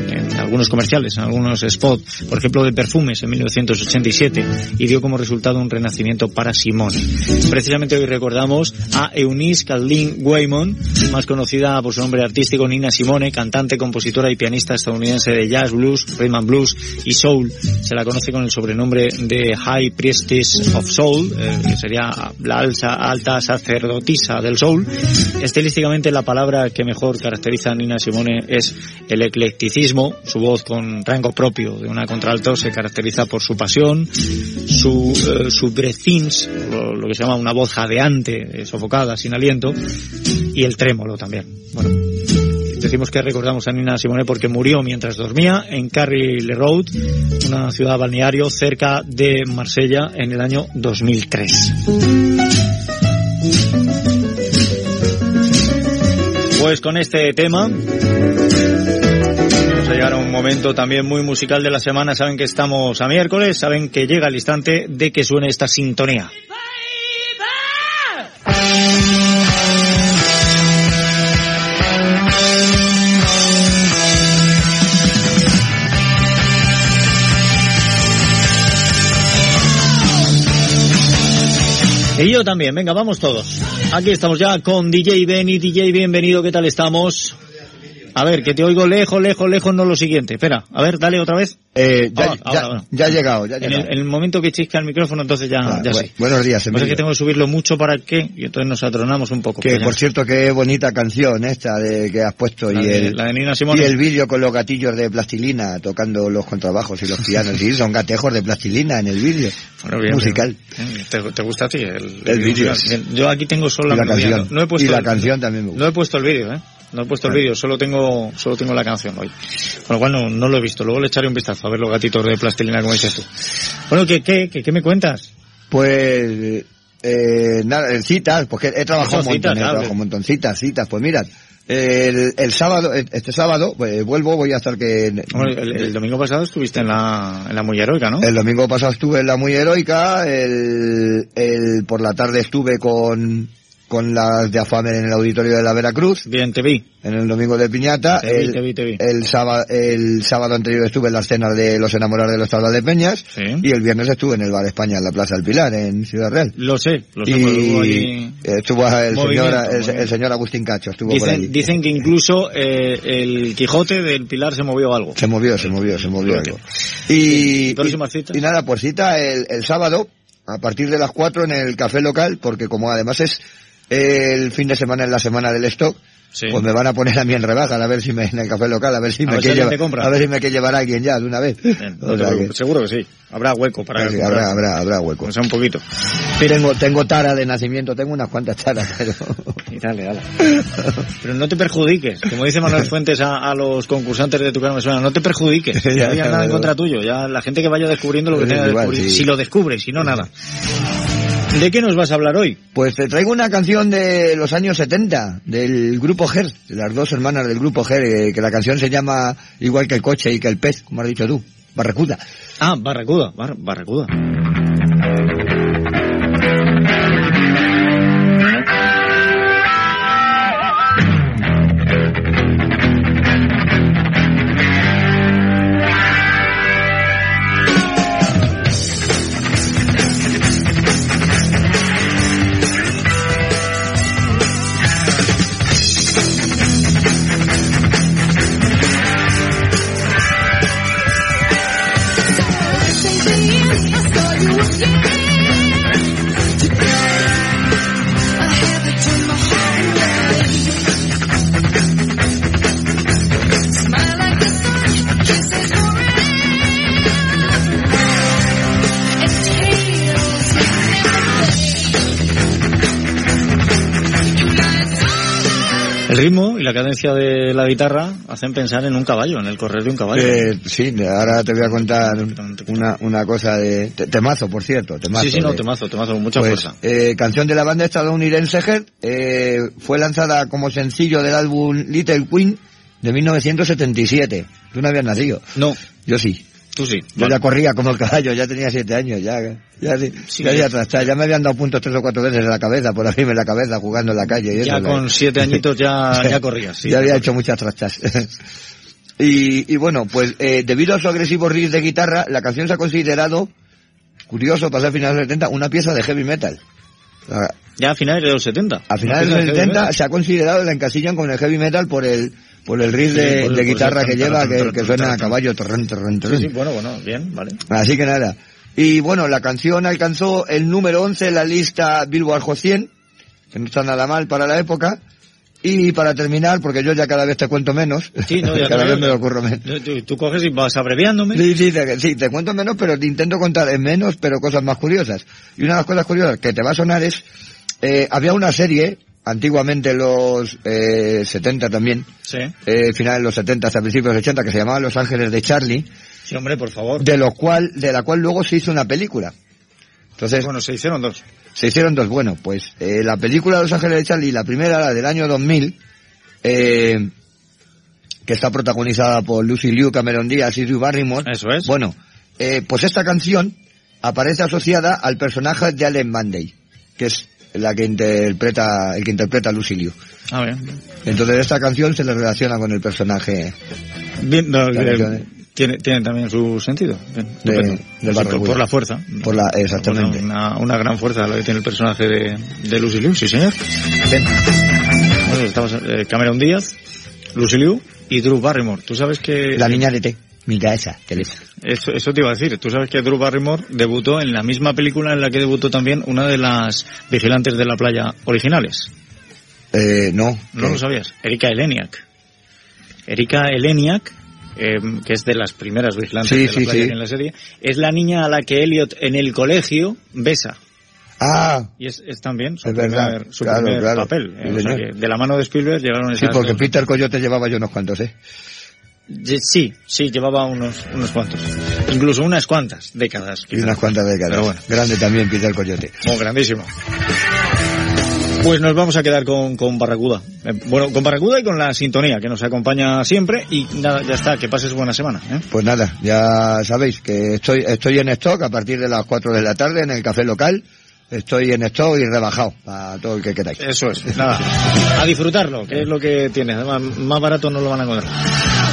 algunos comerciales, en algunos spots, por ejemplo de perfumes en 1987 y dio como resultado un renacimiento para Simone. Precisamente hoy recordamos a Eunice Caldin Waymon, más conocida por su nombre artístico Nina Simone, cantante, compositora y pianista estadounidense de jazz, blues, rhythm and blues y soul. Se la conoce con el sobrenombre de High Priestess of Soul, eh, que sería la alta, sacerdotisa del soul. Estilísticamente la palabra que mejor caracteriza a Nina Simone es el eclecticismo, voz con rango propio de una contralto se caracteriza por su pasión, su, eh, lo, que se llama una voz jadeante, eh, sofocada, sin aliento, y el trémolo también. Bueno, decimos que recordamos a Nina Simone porque murió mientras dormía en Carry-le Road, una ciudad balneario cerca de Marsella en el año 2003. Pues con este tema a llegar a un momento también muy musical de la semana. Saben que estamos a miércoles, saben que llega el instante de que suene esta sintonía. Y yo también, venga, vamos todos. Aquí estamos ya con DJ Benny. DJ, bienvenido, ¿qué tal estamos? A ver, que te oigo lejos, lejos, lejos, no lo siguiente. Espera, a ver, dale otra vez. Eh, ya, ahora, ya, ahora, ya, ha llegado, ya ha en llegado. el, en el, momento que chisca el micrófono, entonces ya, Claro, ya sí. Buenos días, Emilio. que tengo que subirlo mucho para que, y entonces nos atronamos un poco. Que Pues por cierto, qué bonita canción esta de que has puesto La y de- el, la de Nina Simone. y el vídeo con los gatillos de plastilina tocando los contrabajos y los pianos. Sí, son gatejos de plastilina en el vídeo. Bueno, bien, musical. bien. ¿Te, te gusta a ti el, El vídeo, sí. Bien, Yo aquí tengo solo la, canción. No he puesto Y la el- canción también me gusta. No he puesto el vídeo, ¿eh? No he puesto el vídeo, solo tengo, solo tengo la canción hoy. Con lo cual no, no lo he visto. Luego le echaré un vistazo a ver los gatitos de plastilina como dices tú. Bueno, ¿qué, qué, qué, qué me cuentas? Pues, eh, nada, eh, citas, porque he trabajado un montón, citas, he trabajado un montón, citas, citas, pues mirad, el, el sábado, este sábado, pues vuelvo, voy a estar que... Bueno, el, el domingo pasado estuviste en la, en la muy heroica, ¿no? El domingo pasado estuve en la muy heroica, el, el por la tarde estuve con con las de Afame en el auditorio de la Veracruz. Bien, te vi. En el domingo de Piñata. Te vi, el, te vi, te vi. El, sábado, el sábado anterior estuve en la escena de Los Enamorados de los Tablas de Peñas. Sí. Y el viernes estuve en el Bar España, en la Plaza del Pilar, en Ciudad Real. Lo sé, lo sé. Y estuvo el señor, el, señor Agustín Cacho, estuvo por allí. Dicen, dicen que incluso eh, el Quijote del Pilar se movió algo. Se movió, se movió, se movió algo. Y, ¿Próximas y- citas? y nada, por cita el, el sábado, a partir de las 4 en el café local, porque como además es el fin de semana en la semana del stock, Sí. pues me van a poner a mí en rebaja, a ver si me, en el café local, a ver si A me ver si que lleva- a ver si me que llevar a alguien ya de una vez. Bien, no O te sea que- preocupes, seguro que sí. Habrá hueco para sí, habrá, habrá, habrá hueco. O sea, un poquito. Tengo, tengo tara de nacimiento, tengo unas cuantas taras, pero... Y dale, dale. Pero no te perjudiques. Como dice Manuel Fuentes a, a los concursantes de tu cara me suena, no te perjudiques. Ya, No ya, nada en contra tuyo. Ya la gente que vaya descubriendo lo que Es tenga que descubrir. sí. Si lo descubre, si no, nada. ¿De qué nos vas a hablar hoy? Pues te traigo una canción de los años 70, del grupo Ger, de las dos hermanas del grupo Ger, eh, que la canción se llama igual que el coche y que el pez, como has dicho tú, Barracuda. Ah, Barracuda. Bar- barracuda. Ritmo y la cadencia de la guitarra hacen pensar en un caballo, en el correr de un caballo. Eh, sí, ahora te voy a contar una, una cosa de... te- Temazo, por cierto, temazo. sí, sí, no, temazo, temazo, con mucha Pues, fuerza. eh, canción de la banda estadounidense Ger, eh, fue lanzada como sencillo del álbum Little Queen de 1977. Tú no habías nacido. No. Yo sí. Tú sí. Yo ya corría como el caballo, ya tenía siete años, ya, ya, sí, ya, ya me habían dado puntos tres o cuatro veces en la cabeza, por abrirme la cabeza, jugando en la calle. Y Ya eso, con la- siete añitos ya, ya corrías. sí. ya había hecho muchas trastas. y, y bueno, pues eh, debido a su agresivo riff de guitarra, la canción se ha considerado, curioso, pasar a finales de los 70, una pieza de heavy metal. Ya a finales de los 70. a finales de los 70 se ha considerado, la encasillan con el heavy metal por el por el riff Sí, de, por el- de por guitarra que lleva, que, suena a caballo, torrón, torrón, Sí, torrón. sí, bueno, bueno, bien, vale. Así que nada. Y bueno, la canción alcanzó el número 11 en la lista Billboard Hot 100, que no está nada mal para la época. Y para terminar, porque yo ya cada vez te cuento menos, Sí, no, ya cada vez me lo ocurro menos. Tú, tú- tú coges y vas abreviándome. Sí, sí, te, sí, te cuento menos, pero te intento contar en menos, pero cosas más curiosas. Y una de las cosas curiosas que te va a sonar es, eh, había una serie, antiguamente en los eh, 70 también, Sí. eh, finales de los 70 hasta principios de los 80, que se llamaba Los Ángeles de Charlie, Sí, hombre, por favor. de lo cual, de la cual luego se hizo una película. Entonces, Bueno, se hicieron dos. se hicieron dos. Bueno, pues eh, la película Los Ángeles de Charlie, la primera, la del año 2000, eh, que está protagonizada por Lucy Liu, Cameron Díaz y Drew Barrymore. Eso es. Bueno, eh, pues esta canción aparece asociada al personaje de Allen Monday, que es la que interpreta, el que interpreta a Lucy Liu. Ah, bien. Entonces esta canción se le relaciona con el personaje Bien, no, eh, tiene, tiene también su sentido. De, del Barrio por, la fuerza. Por la, exactamente. Una, una gran fuerza la que tiene el personaje de, de Lucy Liu, sí señor. Bien. Bueno, estamos, eh, Cameron Díaz, Lucy Liu y Drew Barrymore. Tú sabes que... La niña de té. Mira esa, Teresa. Eso, eso te iba a decir. Tú sabes que Drew Barrymore debutó en la misma película en la que debutó también una de las vigilantes de la playa originales. Eh, no. ¿No eh, lo sabías? Erika Eleniak. Erika Eleniak, eh, que es de las primeras vigilantes Sí, de la sí, playa sí. en la serie, es la niña a la que Elliot en el colegio besa. Ah, Y es, es también su Es verdad, primer, su claro, primer claro. papel. eh, Sí, o sea señor. que de la mano de Spielberg llegaron sí, porque dos. Peter Coyote llevaba yo unos cuantos, ¿eh? Sí, sí, llevaba unos, unos cuantos. Incluso unas cuantas décadas. Y unas cuantas décadas. Pero bueno. Grande también Peter Coyote. Oh, grandísimo. Pues nos vamos a quedar con, con Barracuda. Eh, bueno, con Barracuda y con la sintonía que nos acompaña siempre. Y nada, ya está, que pases buena semana. ¿eh? Pues nada, ya sabéis que estoy, estoy en stock a partir de las 4 de la tarde en el café local. Estoy en stock y rebajado para todo el que queráis. Eso es, nada. A disfrutarlo, que es lo que tiene. Además, más barato no lo van a encontrar.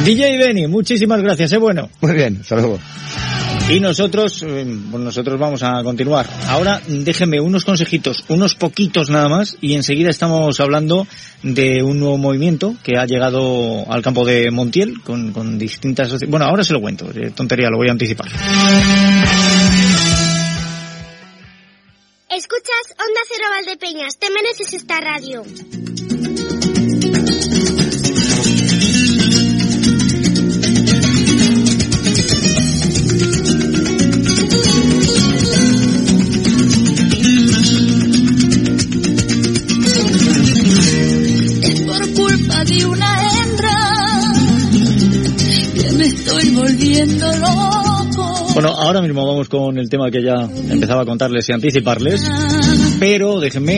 DJ Benny, muchísimas gracias, es bueno. Muy bien, saludos. Y nosotros, eh, pues nosotros vamos a continuar. Ahora déjenme unos consejitos, unos poquitos nada más, y enseguida estamos hablando de un nuevo movimiento que ha llegado al campo de Montiel con, con distintas... Bueno, ahora se lo cuento, eh, tontería, lo voy a anticipar. Escuchas Onda Cero Valdepeñas, te mereces esta radio. Es por culpa de una hembra que me estoy volviendo loco. Bueno, ahora mismo vamos con el tema que ya empezaba a contarles y anticiparles, pero déjenme,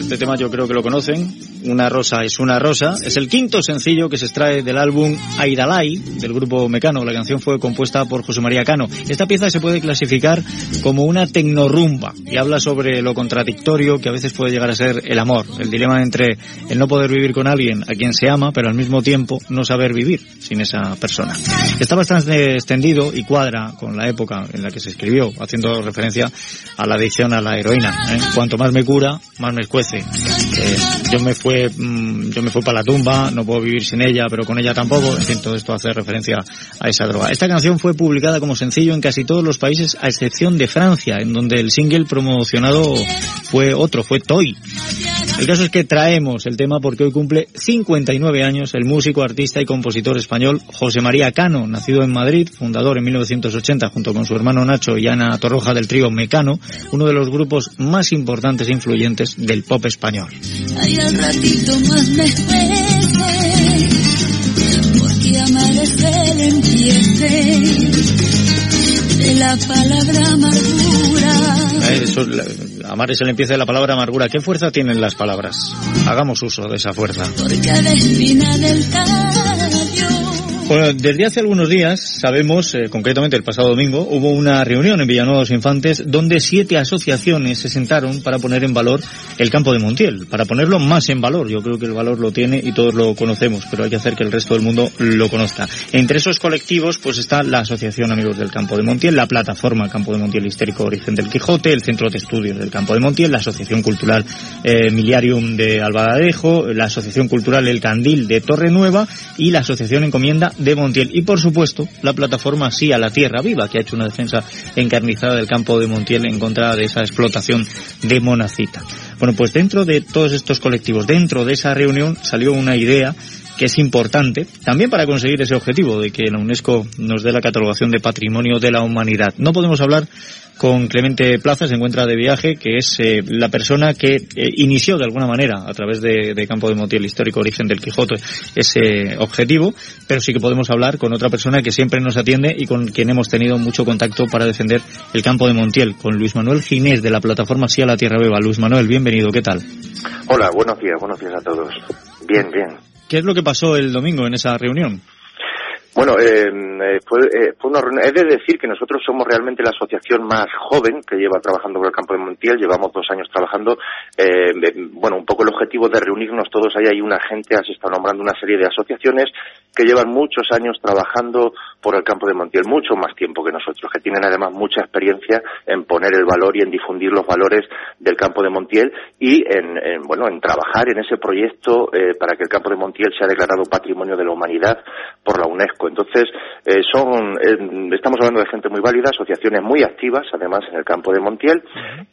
este tema yo creo que lo conocen, Una rosa es una rosa, es el quinto sencillo que se extrae del álbum Aidalai del grupo Mecano, la canción fue compuesta por José María Cano. Esta pieza se puede clasificar como una tecnorumba y habla sobre lo contradictorio que a veces puede llegar a ser el amor, el dilema entre el no poder vivir con alguien a quien se ama, pero al mismo tiempo no saber vivir sin esa persona. Está bastante extendido y cuadra con la época en la que se escribió, haciendo referencia a la adicción a la heroína. ¿eh? Cuanto más me cura, más me escuece. Eh, yo me fue, mm, yo me fui para la tumba, no puedo vivir sin ella, pero con ella tampoco. En fin, todo esto hace referencia a esa droga. Esta canción fue publicada como sencillo en casi todos los países, a excepción de Francia, en donde el single promocionado fue otro, fue Toy. El caso es que traemos el tema porque hoy cumple 59 años el músico, artista y compositor español José María Cano, nacido en Madrid, fundador en 1980 junto con su hermano Nacho y Ana Torroja del trío Mecano, uno de los grupos más importantes e influyentes del pop español. Ratito más me escuece, porque amarece el empiece de la palabra amargura. Eh, Eso, amar es el empiece de la palabra amargura. ¿Qué fuerza tienen las palabras? Hagamos uso de esa fuerza. Por cada espina del tallo. Bueno, desde hace algunos días sabemos, eh, concretamente el pasado domingo, hubo una reunión en Villanueva de los Infantes donde siete asociaciones se sentaron para poner en valor el campo de Montiel, para ponerlo más en valor. Yo creo que el valor lo tiene y todos lo conocemos, pero hay que hacer que el resto del mundo lo conozca. Entre esos colectivos, pues está la Asociación Amigos del Campo de Montiel, la plataforma Campo de Montiel Histórico Origen del Quijote, el Centro de Estudios del Campo de Montiel, la Asociación Cultural eh, Miliarium de Albadadejo, la Asociación Cultural El Candil de Torre Nueva y la Asociación Encomienda de Montiel. Y por supuesto, la plataforma Sí a la Tierra Viva, que ha hecho una defensa encarnizada del campo de Montiel en contra de esa explotación de Monacita. Bueno, pues dentro de todos estos colectivos, dentro de esa reunión salió una idea que es importante también para conseguir ese objetivo de que la UNESCO nos dé la catalogación de patrimonio de la humanidad. No podemos hablar con Clemente Plaza, se encuentra de viaje, que es eh, la persona que eh, inició de alguna manera a través de, Campo de Montiel, histórico origen del Quijote, ese objetivo, pero sí que podemos hablar con otra persona que siempre nos atiende y con quien hemos tenido mucho contacto para defender el Campo de Montiel, con Luis Manuel Ginés de la plataforma Sí a la Tierra Beba. Luis Manuel, bienvenido, ¿qué tal? Hola, buenos días, buenos días a todos. Bien, bien. ¿Qué es lo que pasó el domingo en esa reunión? Bueno, eh, eh, fue, eh, fue una reunión. He de decir que nosotros somos realmente la asociación más joven que lleva trabajando por el campo de Montiel. Llevamos dos años trabajando. Eh, eh, bueno, un poco el objetivo de reunirnos todos ahí. Hay una gente, has estado nombrando una serie de asociaciones que llevan muchos años trabajando por el campo de Montiel, mucho más tiempo que nosotros, que tienen además mucha experiencia en poner el valor y en difundir los valores del campo de Montiel y en, en, bueno, en trabajar en ese proyecto eh, para que el campo de Montiel sea declarado Patrimonio de la Humanidad por la UNESCO. Entonces, eh, son, eh, estamos hablando de gente muy válida, asociaciones muy activas, además, en el campo de Montiel,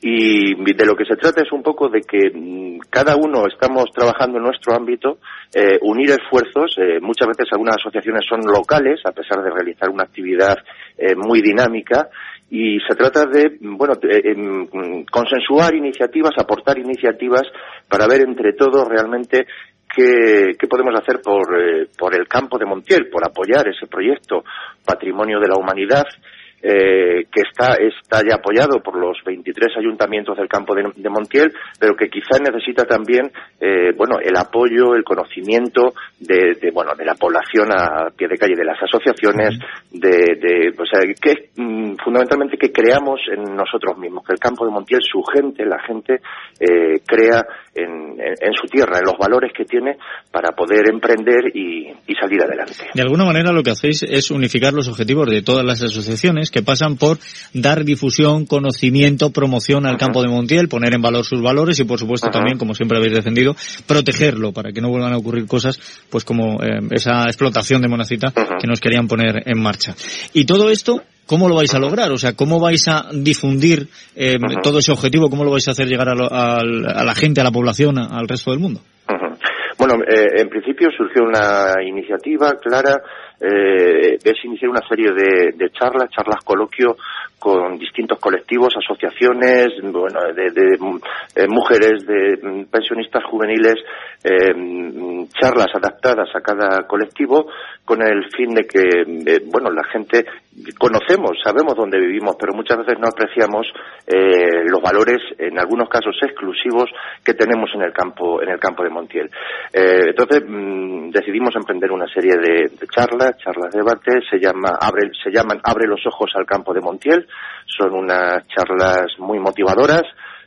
y de lo que se trata es un poco de que mm, cada uno estamos trabajando en nuestro ámbito, eh, unir esfuerzos, eh, muchas veces algunas asociaciones son locales, a pesar de realizar una actividad eh, muy dinámica, y se trata de, bueno, em, consensuar iniciativas, aportar iniciativas para ver entre todos realmente qué, qué podemos hacer por, eh, por el campo de Montiel, por apoyar ese proyecto Patrimonio de la Humanidad eh, que está, está ya apoyado por los 23 ayuntamientos del campo de, de Montiel, pero que quizás necesita también, eh, bueno, el apoyo, el conocimiento de, de, bueno, de la población a pie de calle, de las asociaciones, de, de o sea, que mm, fundamentalmente que creamos en nosotros mismos, que el campo de Montiel, su gente, la gente, eh, crea en, en, en su tierra, en los valores que tiene para poder emprender y, y salir adelante. De alguna manera lo que hacéis es unificar los objetivos de todas las asociaciones que pasan por dar difusión, conocimiento, promoción al campo de Montiel, poner en valor sus valores y por supuesto también, como siempre habéis defendido, protegerlo para que no vuelvan a ocurrir cosas pues como eh, esa explotación de Monacita que nos querían poner en marcha. Y todo esto ¿Cómo lo vais a lograr? O sea, ¿cómo vais a difundir eh, todo ese objetivo? ¿Cómo lo vais a hacer llegar a, lo, a, a la gente, a la población, a, al resto del mundo? Bueno, eh, en principio surgió una iniciativa clara, eh, es iniciar una serie de, de charlas, charlas coloquio con distintos colectivos, asociaciones, bueno, de, de eh, mujeres, de mm, pensionistas juveniles, eh, mm, charlas adaptadas a cada colectivo con el fin de que, eh, bueno, la gente conocemos, sabemos dónde vivimos, pero muchas veces no apreciamos eh, los valores, en algunos casos exclusivos, que tenemos en el campo, en el campo de Montiel. Entonces mmm, decidimos emprender una serie de charlas, charlas de debate, se llama, abre, se llaman Abre los ojos al campo de Montiel, son unas charlas muy motivadoras,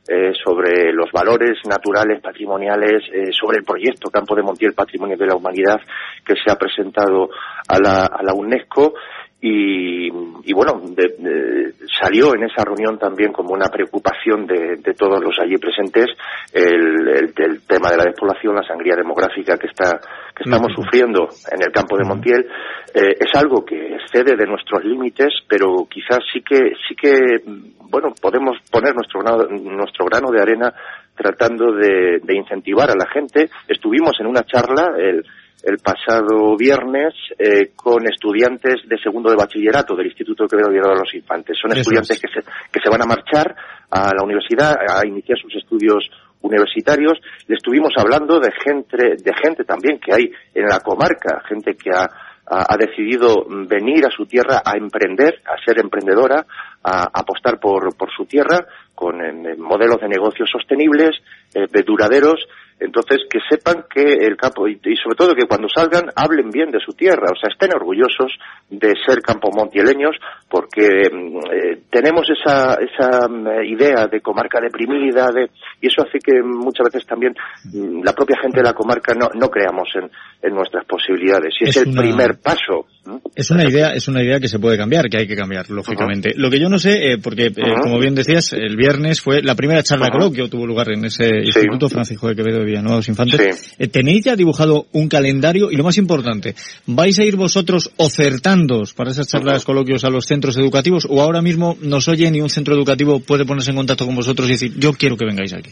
eh, sobre los valores naturales, patrimoniales, eh, sobre el proyecto Campo de Montiel Patrimonio de la Humanidad que se ha presentado a la, a la UNESCO y, y bueno, de, de, salió en esa reunión también como una preocupación de, de todos los allí presentes el, el, el, tema de la despoblación, la sangría demográfica que está que estamos sufriendo en el campo de Montiel. Eh, es algo que excede de nuestros límites, pero quizás sí que sí que bueno podemos poner nuestro grano, nuestro grano de arena tratando de, de incentivar a la gente. Estuvimos en una charla el el pasado viernes eh, con estudiantes de segundo de bachillerato del Instituto Quevedo de los Infantes. Son Eso estudiantes es. que se, que se van a marchar a la universidad a iniciar sus estudios universitarios. Le estuvimos hablando de gente, de gente también que hay en la comarca, gente que ha, ha, ha decidido venir a su tierra a emprender, a ser emprendedora, a, a apostar por, por su tierra con en, modelos de negocios sostenibles, eh, duraderos entonces, que sepan que el campo, y, y, sobre todo que cuando salgan, hablen bien de su tierra, o sea, estén orgullosos de ser campomontieleños, porque eh, tenemos esa, esa mm, idea de comarca deprimida, de, y eso hace que muchas veces también mm, la propia gente de la comarca no, no creamos en, en nuestras posibilidades. Y es, es el una, primer paso. ¿No? Es una idea, es una idea que se puede cambiar, que hay que cambiar, lógicamente. Uh -huh. Lo que yo no sé, eh, porque, eh, uh -huh. como bien decías, el viernes fue la primera charla uh -huh. coloquio tuvo lugar en ese sí. Instituto Francisco de Quevedo de Villanueva los Infantes. Sí. Eh, ¿Tenéis ya dibujado un calendario? Y lo más importante, ¿vais a ir vosotros ofertando para esas charlas, coloquios a los centros educativos o ahora mismo nos oyen y un centro educativo puede ponerse en contacto con vosotros y decir, yo quiero que vengáis aquí?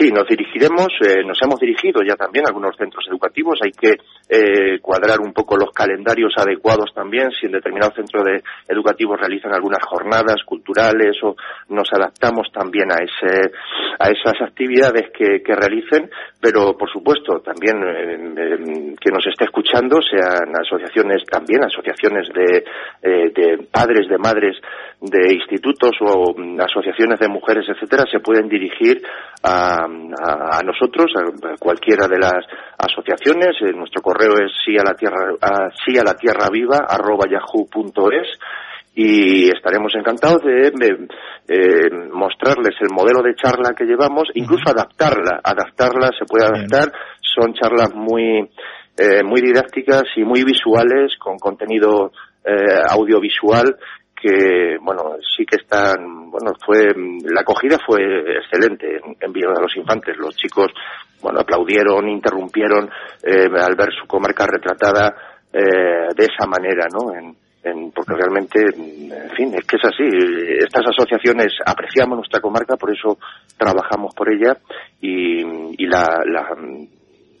Sí, nos dirigiremos, eh, nos hemos dirigido ya también a algunos centros educativos. Hay que eh, cuadrar un poco los calendarios adecuados también. Si en determinado centro de, educativo realizan algunas jornadas culturales o nos adaptamos también a, ese, a esas actividades que, realicen. Pero, por supuesto, también eh, que nos esté escuchando sean asociaciones también, asociaciones de, eh, de padres, de madres de institutos o mm, asociaciones de mujeres, etcétera, se pueden dirigir a, a, a nosotros, a, cualquiera de las asociaciones. Eh, nuestro correo es sí a la tierra, a, sí a la tierra viva arroba yahoo.es y estaremos encantados de, de eh, mostrarles el modelo de charla que llevamos, incluso adaptarla, adaptarla, se puede adaptar, son charlas muy eh, muy didácticas y muy visuales con contenido eh, audiovisual que bueno sí que están bueno fue la acogida fue excelente en, en de los Infantes. Los chicos bueno aplaudieron interrumpieron eh, al ver su comarca retratada eh, de esa manera no en, en, porque realmente en fin es que es así. Estas asociaciones apreciamos nuestra comarca por eso trabajamos por ella y, y la, la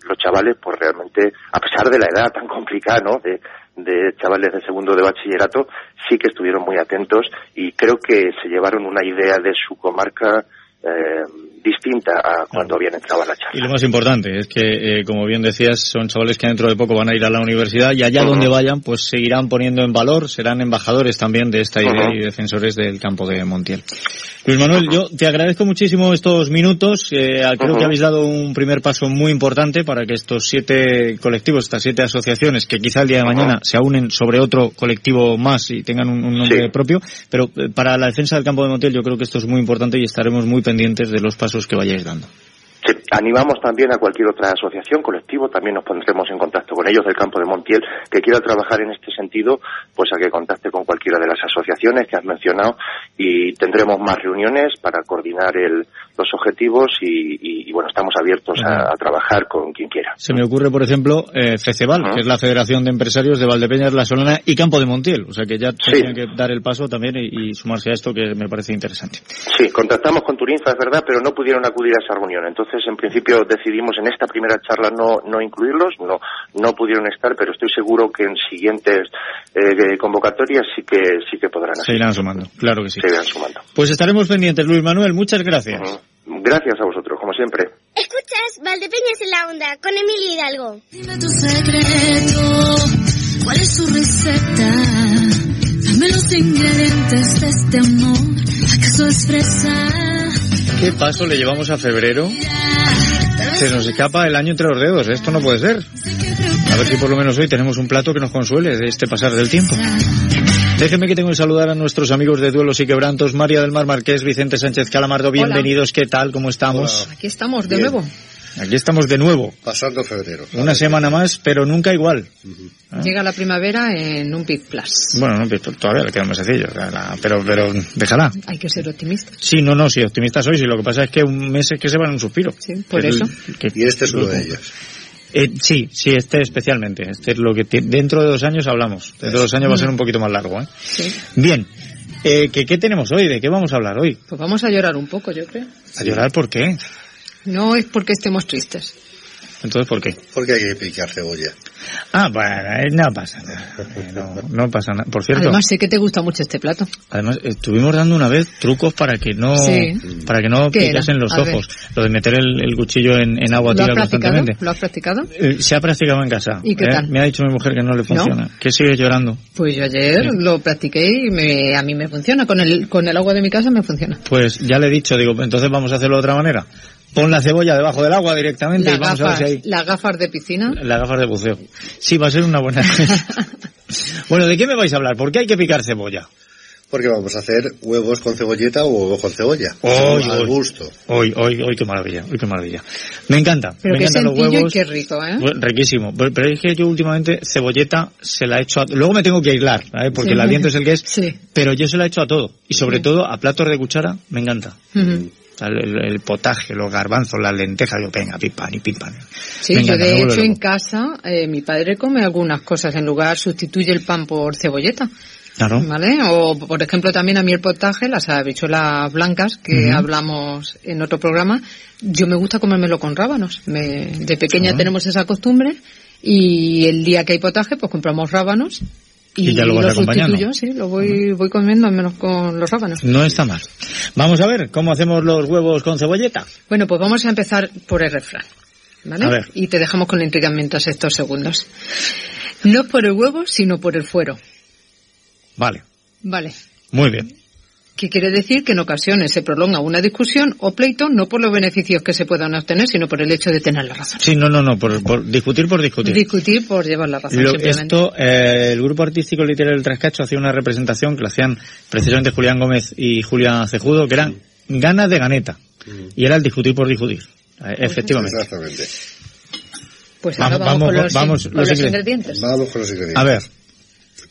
los chavales, pues realmente, a pesar de la edad tan complicada, ¿no? De, de chavales de segundo de bachillerato, sí que estuvieron muy atentos y creo que se llevaron una idea de su comarca eh, distinta a cuando habían entrado a la charla. Y lo más importante es que, eh, como bien decías, son chavales que dentro de poco van a ir a la universidad y allá donde vayan, pues seguirán poniendo en valor, serán embajadores también de esta idea y defensores del campo de Montiel. Luis Manuel, yo te agradezco muchísimo estos minutos. Eh, creo que habéis dado un primer paso muy importante para que estos siete colectivos, estas siete asociaciones, que quizá el día de mañana se unen sobre otro colectivo más y tengan un, un nombre propio, pero eh, para la defensa del campo de Montiel yo creo que esto es muy importante y estaremos muy pendientes de los pasos que vayáis dando. Animamos también a cualquier otra asociación, colectivo, también nos pondremos en contacto con ellos del campo de Montiel, que quiera trabajar en este sentido, pues a que contacte con cualquiera de las asociaciones que has mencionado y tendremos más reuniones para coordinar el, los objetivos y, y, bueno, estamos abiertos a, a, trabajar con quien quiera. Se me ocurre, por ejemplo, eh, que es la Federación de Empresarios de Valdepeñas, La Solana y Campo de Montiel, o sea que ya Sí. tienen que dar el paso también y, y sumarse a esto que me parece interesante. Sí, contactamos con Turinfa, es verdad, pero no pudieron acudir a esa reunión. Entonces, en principio, decidimos en esta primera charla no, no incluirlos, no, no pudieron estar, pero estoy seguro que en siguientes eh, convocatorias sí que, sí que podrán Se asistir. irán sumando, claro que sí. Se irán sumando. Pues estaremos pendientes, Luis Manuel, muchas gracias. Gracias a vosotros, como siempre. Escuchas Valdepeñas en la onda con Emilio Hidalgo. Dime tu secreto, ¿cuál es tu receta? Dame los ingredientes de este amor, ¿acaso expresa? ¿Qué paso le llevamos a febrero? Se nos escapa el año entre los dedos, esto no puede ser. A ver si por lo menos hoy tenemos un plato que nos consuele de este pasar del tiempo. Déjenme que tengo que saludar a nuestros amigos de Duelos y Quebrantos, María del Mar Marqués, Vicente Sánchez Calamardo, bienvenidos, ¿qué tal? ¿Cómo estamos? Aquí estamos de Bien. nuevo. Aquí estamos de nuevo. Pasando febrero. Una semana más, pero nunca igual. Ah. Llega la primavera en un Big Plus. Bueno, no, todavía le queda más sencillo, pero, pero déjala. Hay que ser optimista. Sí, no, no, sí, optimista soy, sí, lo que pasa es que un mes es que se va en un suspiro. Sí, por Que eso. el- que- Y este es uno de ellos. Eh, sí, sí, este especialmente. Este es lo que dentro de dos años hablamos. Dentro de dos años va a ser un poquito más largo. ¿eh? Sí. Bien, eh, ¿qué, ¿qué tenemos hoy? ¿De qué vamos a hablar hoy? Pues vamos a llorar un poco, yo creo. ¿A llorar por qué? No es porque estemos tristes. Entonces, ¿por qué? Porque hay que picar cebolla. Ah, bueno, eh, no pasa nada. Eh, No, no pasa nada. Por cierto, Además sé que te gusta mucho este plato. Además, estuvimos dando una vez trucos para que no, Sí. para que no ¿Qué picasen era? los A ver. ojos. Lo de meter el, el cuchillo en, en agua ¿Lo has tibia practicado? constantemente. ¿Lo has practicado? Eh, se ha practicado en casa. ¿Y qué ¿eh? tal? Me ha dicho mi mujer que no le funciona. Que sigue llorando. Pues yo ayer lo practiqué y me, a mí me funciona. Con el, con el agua de mi casa me funciona. Pues ya le he dicho, digo, entonces vamos a hacerlo de otra manera. Pon la cebolla debajo del agua directamente y vamos a ver si hay las gafas de piscina. las gafas de buceo. Sí, va a ser una buena. bueno, ¿de qué me vais a hablar? ¿Por qué hay que picar cebolla? Porque vamos a hacer huevos con cebolleta o huevos con cebolla. Hoy, al hoy. gusto. Hoy, hoy, hoy, qué maravilla, hoy, qué maravilla. Me encanta. Pero me qué encantan los sencillo huevos. y qué rico, ¿eh? Riquísimo. Pero, pero es que yo últimamente cebolleta se la he hecho a... Luego me tengo que aislar, ¿vale? porque Sí. el aliento es el que es. Sí. Pero yo se la he hecho a todo. Y sobre todo a platos de cuchara, me encanta. Sea, el, potaje, los garbanzos, las lentejas, yo venga, pim pam y pim pam. Sí, yo de hecho en casa eh, mi padre come algunas cosas. En lugar sustituye el pan por cebolleta. Claro. ¿Vale? O, por ejemplo, también a mí el potaje, las habichuelas blancas, que hablamos en otro programa, yo me gusta comérmelo con rábanos. Me- de pequeña Ah. tenemos esa costumbre y el día que hay potaje, pues compramos rábanos y, Y ya lo vas acompañando. sustituyo, sí, lo voy, voy comiendo al menos con los rábanos. No está mal. Vamos a ver cómo hacemos los huevos con cebolleta. Bueno, pues vamos a empezar por el refrán. ¿Vale? A ver. Y te dejamos con la intriga mientras estos segundos. No por el huevo, sino por el fuero. Vale, Vale. muy bien. Que quiere decir que en ocasiones se prolonga una discusión o pleito no por los beneficios que se puedan obtener, sino por el hecho de tener la razón. Sí, no, no, no, por, por discutir por discutir. Discutir por llevar la razón, Lo- simplemente. esto, eh, el grupo artístico literario del Trascacho hacía una representación que lo hacían precisamente Julián Gómez y Julián Cejudo, que eran ganas de ganeta. Y era el discutir por discutir. Eh, efectivamente. Exactamente. Pues ahora Vamos- vamos, con vamos- los, vamos, con los los ingredientes. ingredientes. Vamos con los ingredientes. A ver,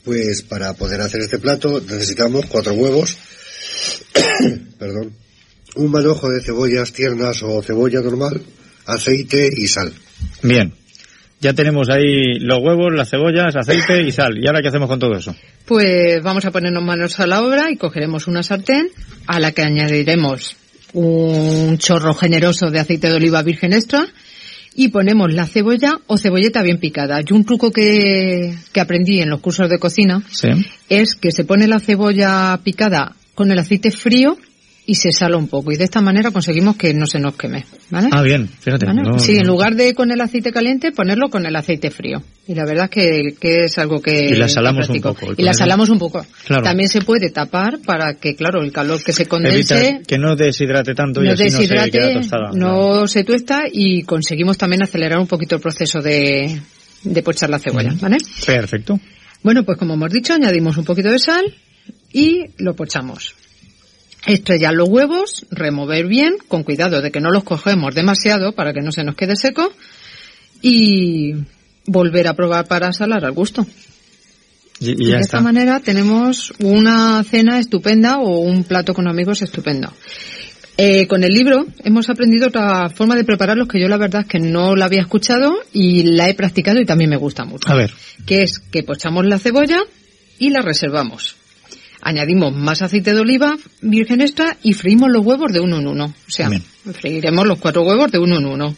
Pues para poder hacer este plato necesitamos cuatro huevos, perdón, un manojo de cebollas tiernas o cebolla normal, aceite y sal. bien. Ya tenemos ahí los huevos, las cebollas, aceite y sal. ¿Y ahora qué hacemos con todo eso? Pues vamos a ponernos manos a la obra y cogeremos una sartén a la que añadiremos un chorro generoso de aceite de oliva virgen extra y ponemos la cebolla o cebolleta bien picada. Y un truco que, que aprendí en los cursos de cocina Sí. es que se pone la cebolla picada con el aceite frío y se sala un poco. Y de esta manera conseguimos que no se nos queme. ¿vale? Ah, bien, fíjate. ¿Vale? no- sí, en lugar de con el aceite caliente, ponerlo con el aceite frío. Y la verdad es que, que es algo que... Y la salamos un poco, y la salamos un poco. Claro. También se puede tapar para que, claro, el calor que se condense Evita que no deshidrate tanto y no así no se queda tostada. no se tuesta y conseguimos también acelerar un poquito el proceso de, de pochar la cebolla, ¿vale? Perfecto. Bueno, pues como hemos dicho, añadimos un poquito de sal y lo pochamos. Estrellar los huevos, remover bien, con cuidado de que no los cogemos demasiado para que no se nos quede seco y volver a probar para salar al gusto. Y, y Y ya de está. esta manera tenemos una cena estupenda o un plato con amigos estupendo. Eh, con el libro hemos aprendido otra forma de prepararlos que yo la verdad es que no la había escuchado y la he practicado y también me gusta mucho. A ver. Que es que pochamos la cebolla y la reservamos. Añadimos más aceite de oliva virgen extra y freímos los huevos de uno en uno. O sea, freiremos los cuatro huevos de uno en uno.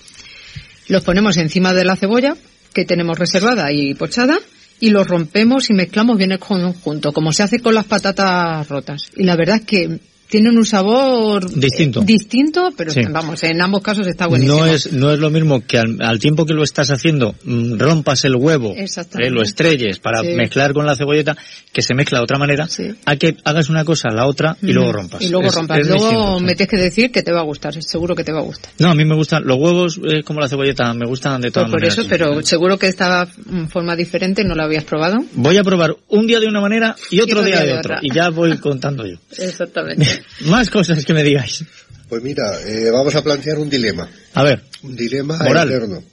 Los ponemos encima de la cebolla que tenemos reservada y pochada y los rompemos y mezclamos bien el conjunto, como se hace con las patatas rotas. Y la verdad es que tienen un sabor Distinto. eh, distinto, pero Sí. vamos, en ambos casos está buenísimo. No es, no es lo mismo que al, al tiempo que lo estás haciendo mm, rompas el huevo, Exactamente. eh, lo estrelles para Sí. mezclar con la cebolleta, que se mezcla de otra manera, a que hagas una cosa, la otra y Mm. luego rompas. Y luego Es- rompas. es luego distinto, sí. me tienes que decir que te va a gustar, seguro que te va a gustar. No, a mí me gustan los huevos eh, como la cebolleta, me gustan de Pues todas por maneras. eso, pero seguro que esta forma diferente no la habías probado. Voy a probar un día de una manera y otro, día, de otra. Y ya voy contando yo. Exactamente. Más cosas que me digáis. Pues mira, eh, vamos a plantear un dilema. A ver. Un dilema Moral. eterno.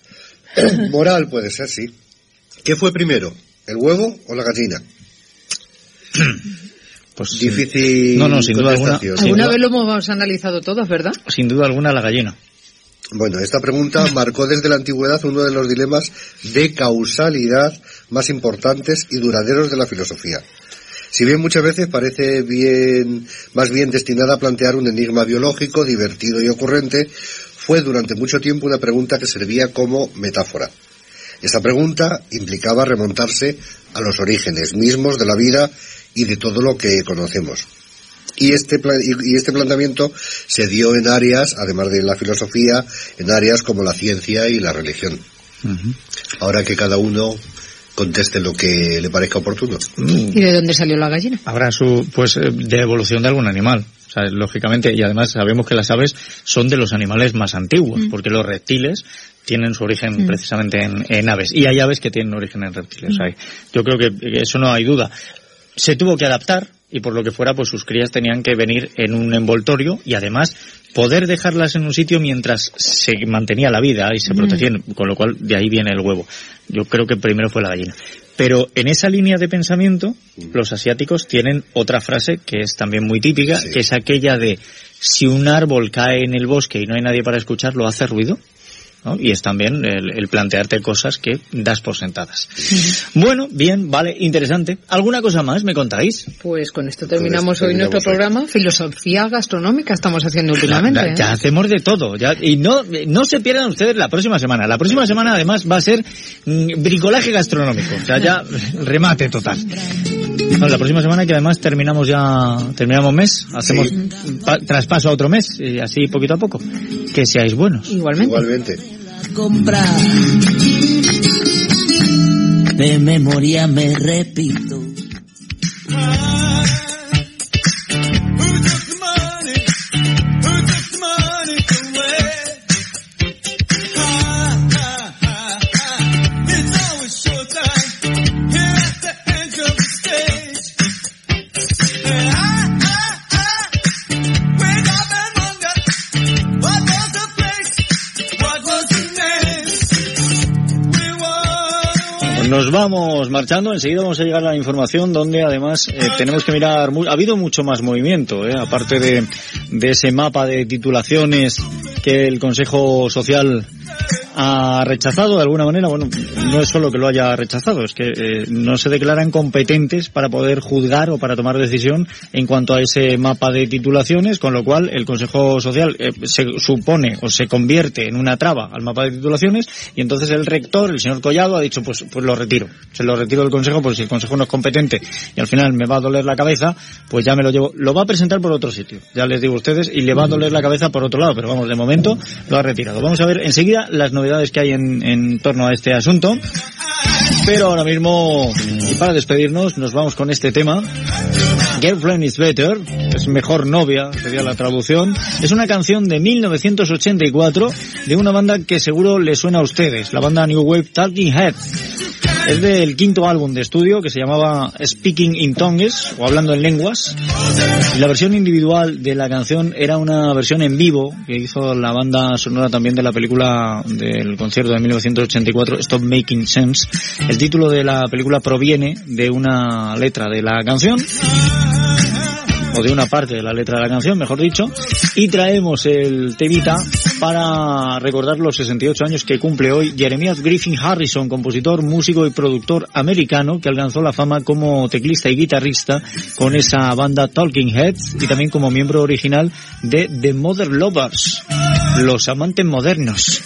Moral puede ser, sí. ¿Qué fue primero, el huevo o la gallina? Pues Difícil. No, no, sin duda alguna. sin Alguna duda- vez lo hemos analizado todos, ¿verdad? Sin duda alguna la gallina. Bueno, esta pregunta marcó desde la antigüedad uno de los dilemas de causalidad más importantes y duraderos de la filosofía. Si bien muchas veces parece bien, más bien destinada a plantear un enigma biológico, divertido y ocurrente, fue durante mucho tiempo una pregunta que servía como metáfora. Esta pregunta implicaba remontarse a los orígenes mismos de la vida y de todo lo que conocemos. Y este, y este planteamiento se dio en áreas, además de la filosofía, en áreas como la ciencia y la religión. Ahora que cada uno conteste lo que le parezca oportuno. ¿Y de dónde salió la gallina? Habrá su, pues, eh, de evolución de algún animal. O sea, lógicamente, y además sabemos que las aves son de los animales más antiguos, Mm. porque los reptiles tienen su origen Mm. precisamente en, en aves. Y hay aves que tienen origen en reptiles. Mm. Yo creo que eso no hay duda. Se tuvo que adaptar y por lo que fuera, pues sus crías tenían que venir en un envoltorio y además poder dejarlas en un sitio mientras se mantenía la vida y se Mm. protegían, con lo cual de ahí viene el huevo. Yo creo que primero fue la gallina. Pero en esa línea de pensamiento, los asiáticos tienen otra frase que es también muy típica, que es aquella de si un árbol cae en el bosque y no hay nadie para escucharlo, hace ruido. ¿No? Y es también el, el plantearte cosas que das por sentadas. Bueno, bien, vale, interesante. ¿Alguna cosa más me contáis? Pues con esto terminamos Con hoy nuestro programa. Filosofía gastronómica estamos haciendo últimamente. Ya, ¿eh? ya hacemos de todo. Ya, y no, no se pierdan ustedes la próxima semana. La próxima semana además va a ser mm, bricolaje gastronómico. O sea, ya remate total. No, la próxima semana que además terminamos ya, terminamos mes, hacemos pa- traspaso a otro mes y así poquito a poco. Que seáis buenos. Igualmente. Igualmente. comprar. De memoria me repito. Nos vamos marchando, enseguida vamos a llegar a la información donde además eh, tenemos que mirar, ha habido mucho más movimiento, eh, aparte de, de ese mapa de titulaciones que el Consejo Social ha rechazado de alguna manera, bueno, no es solo que lo haya rechazado, es que eh, no se declaran competentes para poder juzgar o para tomar decisión en cuanto a ese mapa de titulaciones, con lo cual el Consejo Social eh, se supone o se convierte en una traba al mapa de titulaciones y entonces el rector, el señor Collado, ha dicho pues, pues lo retiro, se lo retiro del Consejo, pues si el Consejo no es competente y al final me va a doler la cabeza, pues ya me lo llevo, lo va a presentar por otro sitio, ya les digo a ustedes, y le va a doler la cabeza por otro lado, pero vamos, de momento lo ha retirado. Vamos a ver enseguida las que hay en, torno a este asunto. Pero ahora mismo, y para despedirnos, nos vamos con este tema. Girlfriend is Better, es mejor novia, sería la traducción. Es una canción de 1984 de una banda que seguro le suena a ustedes, la banda New Wave Talking Heads. Es del quinto álbum de estudio que se llamaba Speaking in Tongues o Hablando en Lenguas. La versión individual de la canción era una versión en vivo que hizo la banda sonora también de la película del concierto de 1984 Stop Making Sense. El título de la película proviene de una letra de la canción o de una parte de la letra de la canción, mejor dicho, y traemos el temita para recordar los 68 años que cumple hoy Jeremiah Griffin Harrison, compositor, músico y productor americano que alcanzó la fama como teclista y guitarrista con esa banda Talking Heads y también como miembro original de The Mother Lovers, los amantes modernos.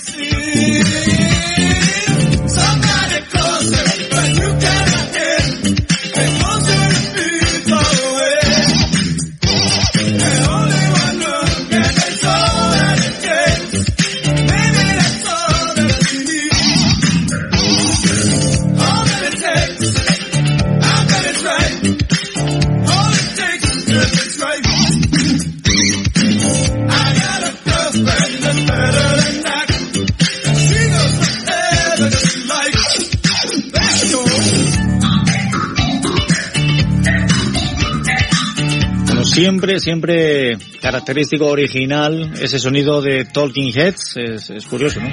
Siempre, siempre característico original ese sonido de Talking Heads, es, es curioso, ¿no?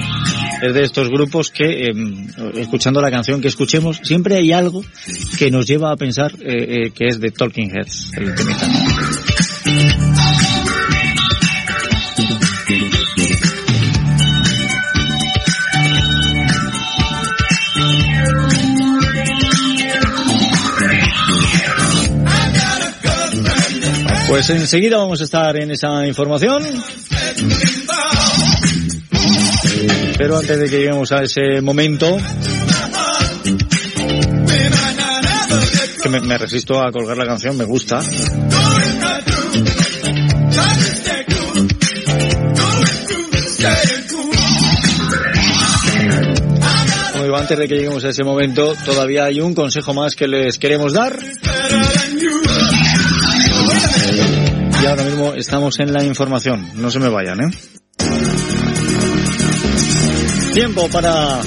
Es de estos grupos que, eh, escuchando la canción que escuchemos, siempre hay algo que nos lleva a pensar eh, eh, que es de Talking Heads, el. Pues enseguida vamos a estar en esa información. Pero antes de que lleguemos a ese momento, que me, resisto a colgar la canción, me gusta. Digo, antes de que lleguemos a ese momento, todavía hay un consejo más que les queremos dar. Y ahora mismo estamos en la información. No se me vayan, ¿eh? Tiempo para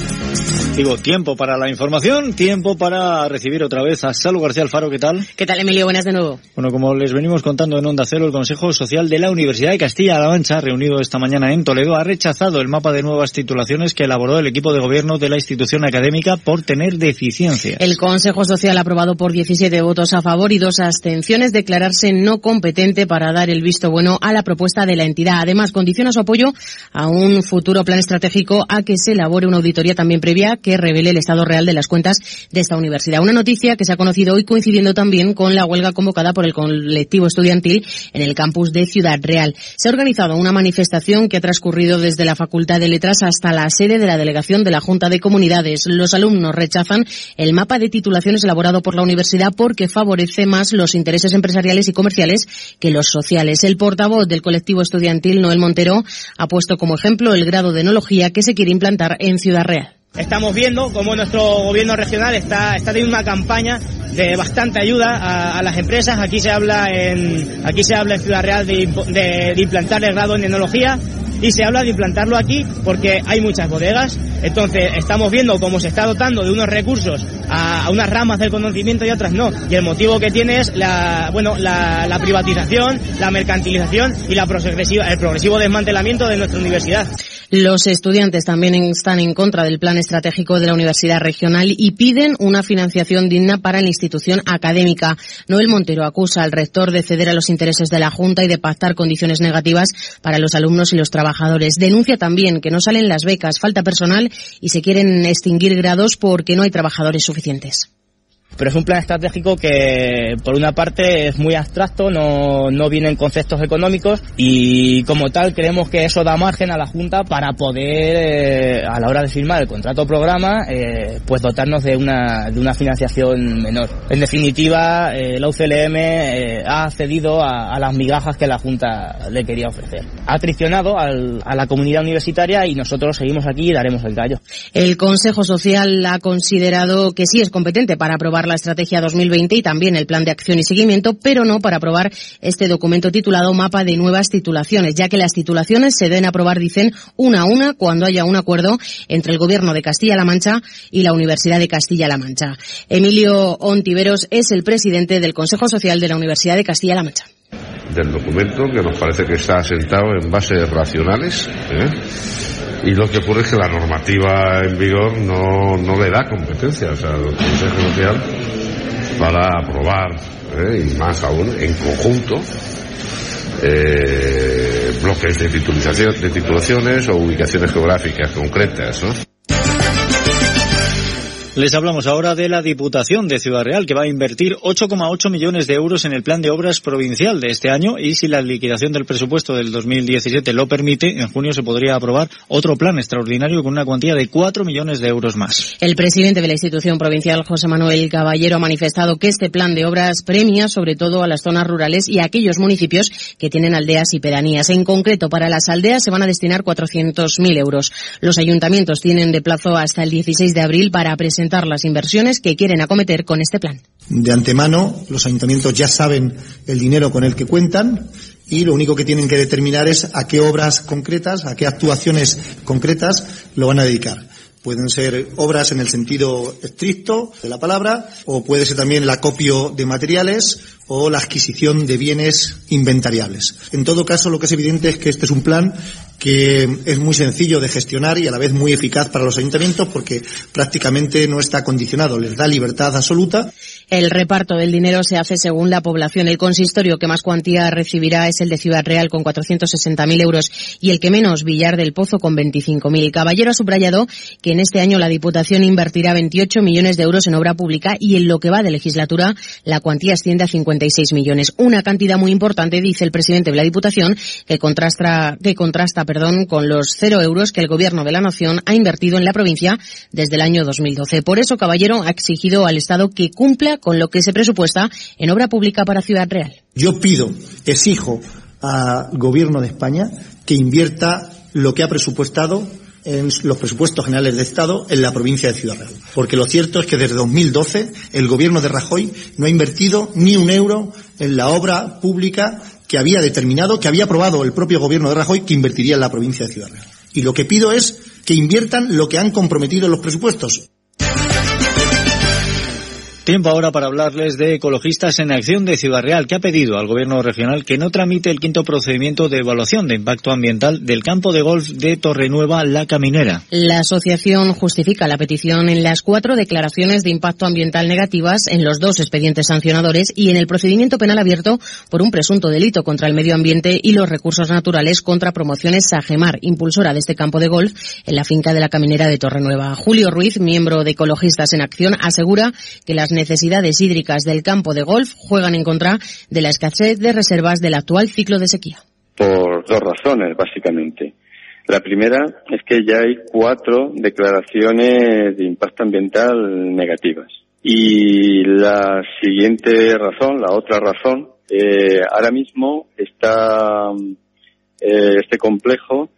Digo, tiempo para la información, tiempo para recibir otra vez a Salud García Alfaro, ¿qué tal? ¿Qué tal, Emilio? Buenas de nuevo. Bueno, como les venimos contando en Onda Cero, el Consejo Social de la Universidad de Castilla-La Mancha, reunido esta mañana en Toledo, ha rechazado el mapa de nuevas titulaciones que elaboró el equipo de gobierno de la institución académica por tener deficiencias. El Consejo Social ha aprobado por 17 votos a favor y dos abstenciones declararse no competente para dar el visto bueno a la propuesta de la entidad. Además, condiciona su apoyo a un futuro plan estratégico a que se elabore una auditoría también previa que revele el estado real de las cuentas de esta universidad. Una noticia que se ha conocido hoy coincidiendo también con la huelga convocada por el colectivo estudiantil en el campus de Ciudad Real. Se ha organizado una manifestación que ha transcurrido desde la Facultad de Letras hasta la sede de la delegación de la Junta de Comunidades. Los alumnos rechazan el mapa de titulaciones elaborado por la universidad porque favorece más los intereses empresariales y comerciales que los sociales. El portavoz del colectivo estudiantil, Noel Montero, ha puesto como ejemplo el grado de enología que se quiere implantar en Ciudad Real. Estamos viendo cómo nuestro gobierno regional está, está teniendo una campaña de bastante ayuda a, las empresas. Aquí se habla en, aquí se habla en Ciudad Real de implantar el grado en enología y se habla de implantarlo aquí porque hay muchas bodegas. Entonces estamos viendo cómo se está dotando de unos recursos a, a unas ramas del conocimiento y otras no. Y el motivo que tiene es la, bueno, la, la privatización, la mercantilización y la progresiva, el progresivo desmantelamiento de nuestra universidad. Los estudiantes también están en contra del plan estratégico de la Universidad Regional y piden una financiación digna para la institución académica. Noel Montero acusa al rector de ceder a los intereses de la Junta y de pactar condiciones negativas para los alumnos y los trabajadores. Denuncia también que no salen las becas, falta personal y se quieren extinguir grados porque no hay trabajadores suficientes pero es un plan estratégico que por una parte es muy abstracto, no, no viene en conceptos económicos y como tal creemos que eso da margen a la Junta para poder eh, a la hora de firmar el contrato programa eh, pues dotarnos de una, de una financiación menor. En definitiva, eh, la UCLM eh, ha accedido a, a, las migajas que la Junta le quería ofrecer. Ha traicionado al, a la comunidad universitaria y nosotros seguimos aquí y daremos el gallo. El Consejo Social ha considerado que sí es competente para aprobar la Estrategia 2020 y también el Plan de Acción y Seguimiento, pero no para aprobar este documento titulado Mapa de Nuevas Titulaciones, ya que las titulaciones se deben aprobar, dicen, una a una cuando haya un acuerdo entre el Gobierno de Castilla-La Mancha y la Universidad de Castilla-La Mancha. Emilio Ontiveros es el presidente del Consejo Social de la Universidad de Castilla-La Mancha del documento que nos parece que está asentado en bases racionales ¿eh? Y lo que ocurre es que la normativa en vigor no, no le da competencia o sea, al Consejo Social para aprobar ¿eh? y más aún en conjunto eh, bloques de titulización de titulaciones o ubicaciones geográficas concretas ¿no? Les hablamos ahora de la Diputación de Ciudad Real, que va a invertir 8,8 millones de euros en el plan de obras provincial de este año y si la liquidación del presupuesto del 2017 lo permite, en junio se podría aprobar otro plan extraordinario con una cuantía de 4 millones de euros más. El presidente de la institución provincial, José Manuel Caballero, ha manifestado que este plan de obras premia sobre todo a las zonas rurales y a aquellos municipios que tienen aldeas y pedanías. En concreto, para las aldeas se van a destinar 400.000 euros. Los ayuntamientos tienen de plazo hasta el 16 de abril para presentar las inversiones que quieren acometer con este plan. De antemano, los ayuntamientos ya saben el dinero con el que cuentan y lo único que tienen que determinar es a qué obras concretas, a qué actuaciones concretas lo van a dedicar. Pueden ser obras en el sentido estricto de la palabra, o puede ser también el acopio de materiales o la adquisición de bienes inventariables. En todo caso, lo que es evidente es que este es un plan que es muy sencillo de gestionar y a la vez muy eficaz para los ayuntamientos porque prácticamente no está condicionado, les da libertad absoluta. El reparto del dinero se hace según la población. El consistorio que más cuantía recibirá es el de Ciudad Real con 460.000 euros y el que menos Villar del Pozo con 25.000. Caballero ha subrayado que en este año la Diputación invertirá 28 millones de euros en obra pública y en lo que va de legislatura la cuantía asciende a 56 millones. Una cantidad muy importante, dice el presidente de la Diputación, que contrasta, que contrasta perdón, con los cero euros que el Gobierno de la Nación ha invertido en la provincia desde el año 2012. Por eso, Caballero ha exigido al Estado que cumpla con lo que se presupuesta en obra pública para Ciudad Real. Yo pido, exijo al Gobierno de España que invierta lo que ha presupuestado en los presupuestos generales de Estado en la provincia de Ciudad Real. Porque lo cierto es que desde 2012 el gobierno de Rajoy no ha invertido ni un euro en la obra pública que había determinado, que había aprobado el propio gobierno de Rajoy que invertiría en la provincia de Ciudad Real. Y lo que pido es que inviertan lo que han comprometido en los presupuestos. Tiempo ahora para hablarles de Ecologistas en Acción de Ciudad Real, que ha pedido al Gobierno regional que no tramite el quinto procedimiento de evaluación de impacto ambiental del campo de golf de Torrenueva La Caminera. La asociación justifica la petición en las cuatro declaraciones de impacto ambiental negativas, en los dos expedientes sancionadores y en el procedimiento penal abierto por un presunto delito contra el medio ambiente y los recursos naturales contra promociones Sagemar, impulsora de este campo de golf en la finca de la Caminera de Torrenueva. Julio Ruiz, miembro de Ecologistas en Acción, asegura que las necesidades hídricas del campo de golf juegan en contra de la escasez de reservas del actual ciclo de sequía. Por dos razones, básicamente. La primera es que ya hay cuatro declaraciones de impacto ambiental negativas. Y la siguiente razón, la otra razón, eh, ahora mismo está eh, este complejo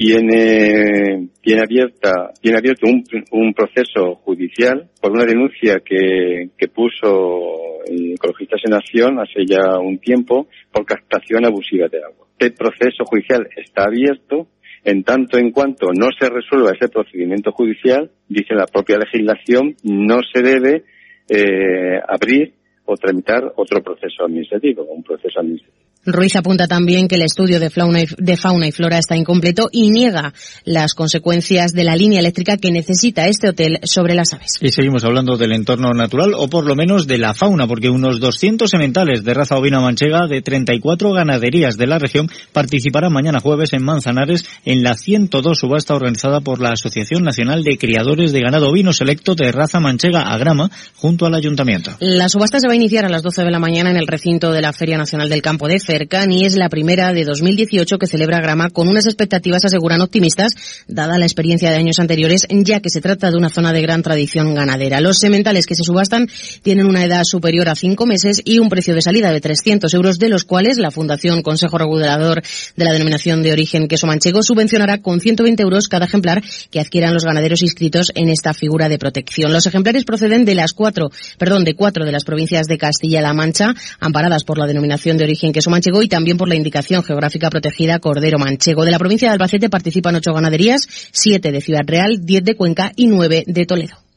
tiene, tiene abierta, tiene abierto un, un proceso judicial por una denuncia que, que puso Ecologistas en Acción hace ya un tiempo por captación abusiva de agua. Este proceso judicial está abierto en tanto en cuanto no se resuelva ese procedimiento judicial, dice la propia legislación, no se debe eh, abrir o tramitar otro proceso administrativo, un proceso administrativo. Ruiz apunta también que el estudio de fauna, y, de fauna y flora está incompleto y niega las consecuencias de la línea eléctrica que necesita este hotel sobre las aves. Y seguimos hablando del entorno natural o por lo menos de la fauna, porque unos 200 sementales de raza ovina manchega de 34 ganaderías de la región participarán mañana jueves en Manzanares en la 102 subasta organizada por la Asociación Nacional de Criadores de Ganado Ovino Selecto de raza manchega Agrama junto al ayuntamiento. La subasta se va a iniciar a las 12 de la mañana en el recinto de la Feria Nacional del Campo de y es la primera de 2018 que celebra Grama con unas expectativas aseguran optimistas dada la experiencia de años anteriores ya que se trata de una zona de gran tradición ganadera. Los sementales que se subastan tienen una edad superior a cinco meses y un precio de salida de 300 euros de los cuales la Fundación Consejo Regulador de la Denominación de Origen Queso Manchego subvencionará con 120 euros cada ejemplar que adquieran los ganaderos inscritos en esta figura de protección. Los ejemplares proceden de las cuatro, perdón, de cuatro de las provincias de Castilla-La Mancha amparadas por la Denominación de Origen Queso Manchego Manchego y también por la indicación geográfica protegida Cordero Manchego. De la provincia de Albacete participan ocho ganaderías, siete de Ciudad Real, diez de Cuenca y nueve de Toledo.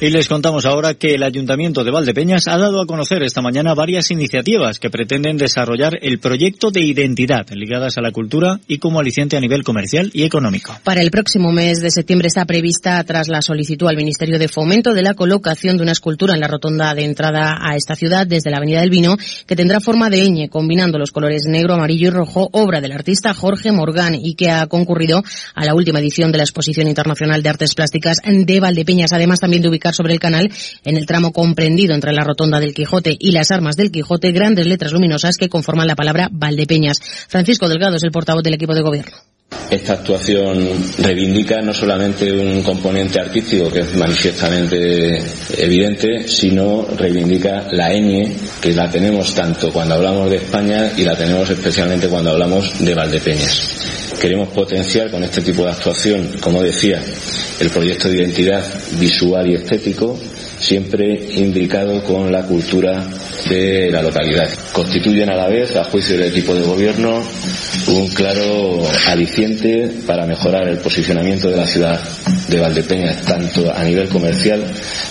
Y les contamos ahora que el Ayuntamiento de Valdepeñas ha dado a conocer esta mañana varias iniciativas que pretenden desarrollar el proyecto de identidad ligadas a la cultura y como aliciente a nivel comercial y económico. Para el próximo mes de septiembre está prevista, tras la solicitud al Ministerio de Fomento, de la colocación de una escultura en la rotonda de entrada a esta ciudad desde la Avenida del Vino, que tendrá forma de ñ, combinando los colores negro, amarillo y rojo, obra del artista Jorge Morgan y que ha concurrido a la última edición de la Exposición Internacional de Artes Plásticas de Valdepeñas, además también de ubicar sobre el canal, en el tramo comprendido entre la rotonda del Quijote y las armas del Quijote, grandes letras luminosas que conforman la palabra Valdepeñas. Francisco Delgado es el portavoz del equipo de gobierno. Esta actuación reivindica no solamente un componente artístico que es manifiestamente evidente, sino reivindica la ñ que la tenemos tanto cuando hablamos de España y la tenemos especialmente cuando hablamos de Valdepeñas. Queremos potenciar con este tipo de actuación, como decía, el proyecto de identidad visual y estético, siempre indicado con la cultura de la localidad. Constituyen a la vez, a juicio del equipo de gobierno, un claro aliciente para mejorar el posicionamiento de la ciudad de Valdepeñas, tanto a nivel comercial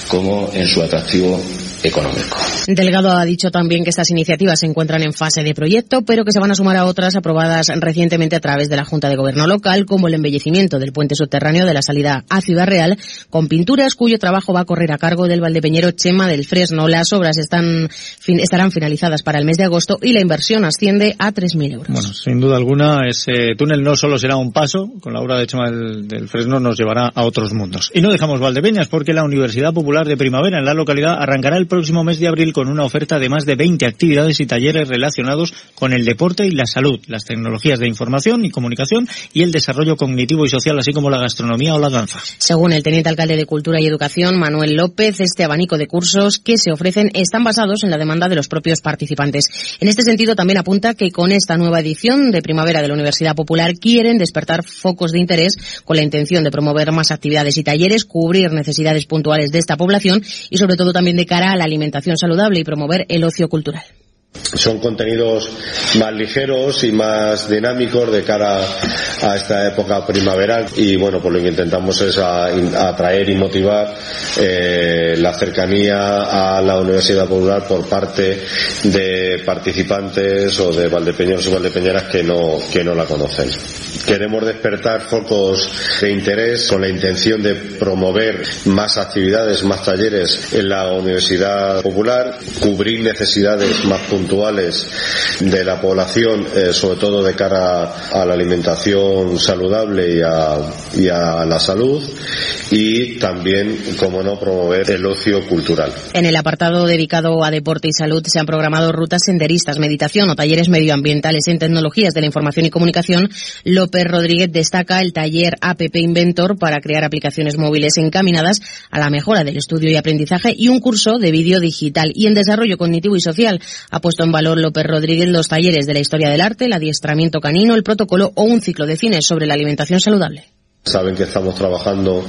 como en su atractivo económico. Delgado ha dicho también que estas iniciativas se encuentran en fase de proyecto, pero que se van a sumar a otras aprobadas recientemente a través de la Junta de Gobierno local, como el embellecimiento del puente subterráneo de la salida a Ciudad Real, con pinturas cuyo trabajo va a correr a cargo del valdepeñero Chema del Fresno. Las obras están, fin, estarán finalizadas para el mes de agosto y la inversión asciende a 3.000 euros. Bueno, sin duda alguna, ese túnel no solo será un paso, con la obra de Chema del, del Fresno nos llevará a otros mundos. Y no dejamos Valdepeñas porque la Universidad Popular de Primavera en la localidad arrancará el próximo mes de abril con una oferta de más de 20 actividades y talleres relacionados con el deporte y la salud, las tecnologías de información y comunicación y el desarrollo cognitivo y social, así como la gastronomía o la danza. Según el teniente alcalde de Cultura y Educación, Manuel López, este abanico de cursos que se ofrecen están basados en la demanda de los propios participantes. En este sentido, también apunta que con esta nueva edición de primavera de la Universidad Popular quieren despertar focos de interés con la intención de promover más actividades y talleres, cubrir necesidades puntuales de esta población y sobre todo también de cara a la alimentación saludable y promover el ocio cultural son contenidos más ligeros y más dinámicos de cara a esta época primaveral y bueno pues lo que intentamos es atraer y motivar eh, la cercanía a la Universidad Popular por parte de participantes o de valdepeñeros y valdepeñeras que no, que no la conocen. Queremos despertar focos de interés con la intención de promover más actividades, más talleres en la Universidad Popular, cubrir necesidades más puntuales de la población, eh, sobre todo de cara a la alimentación saludable y a, la salud, y también, como no, promover el ocio cultural. En el apartado dedicado a deporte y salud se han programado rutas senderistas, meditación o talleres medioambientales en tecnologías de la información y comunicación. López Rodríguez destaca el taller APP Inventor para crear aplicaciones móviles encaminadas a la mejora del estudio y aprendizaje y un curso de vídeo digital y en desarrollo cognitivo y social. Puesto en valor López Rodríguez los talleres de la historia del arte, el adiestramiento canino, el protocolo o un ciclo de cine sobre la alimentación saludable. Saben que estamos trabajando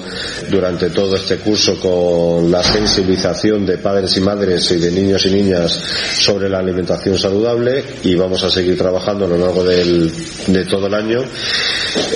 durante todo este curso con la sensibilización de padres y madres y de niños y niñas sobre la alimentación saludable y vamos a seguir trabajando a lo largo de todo el año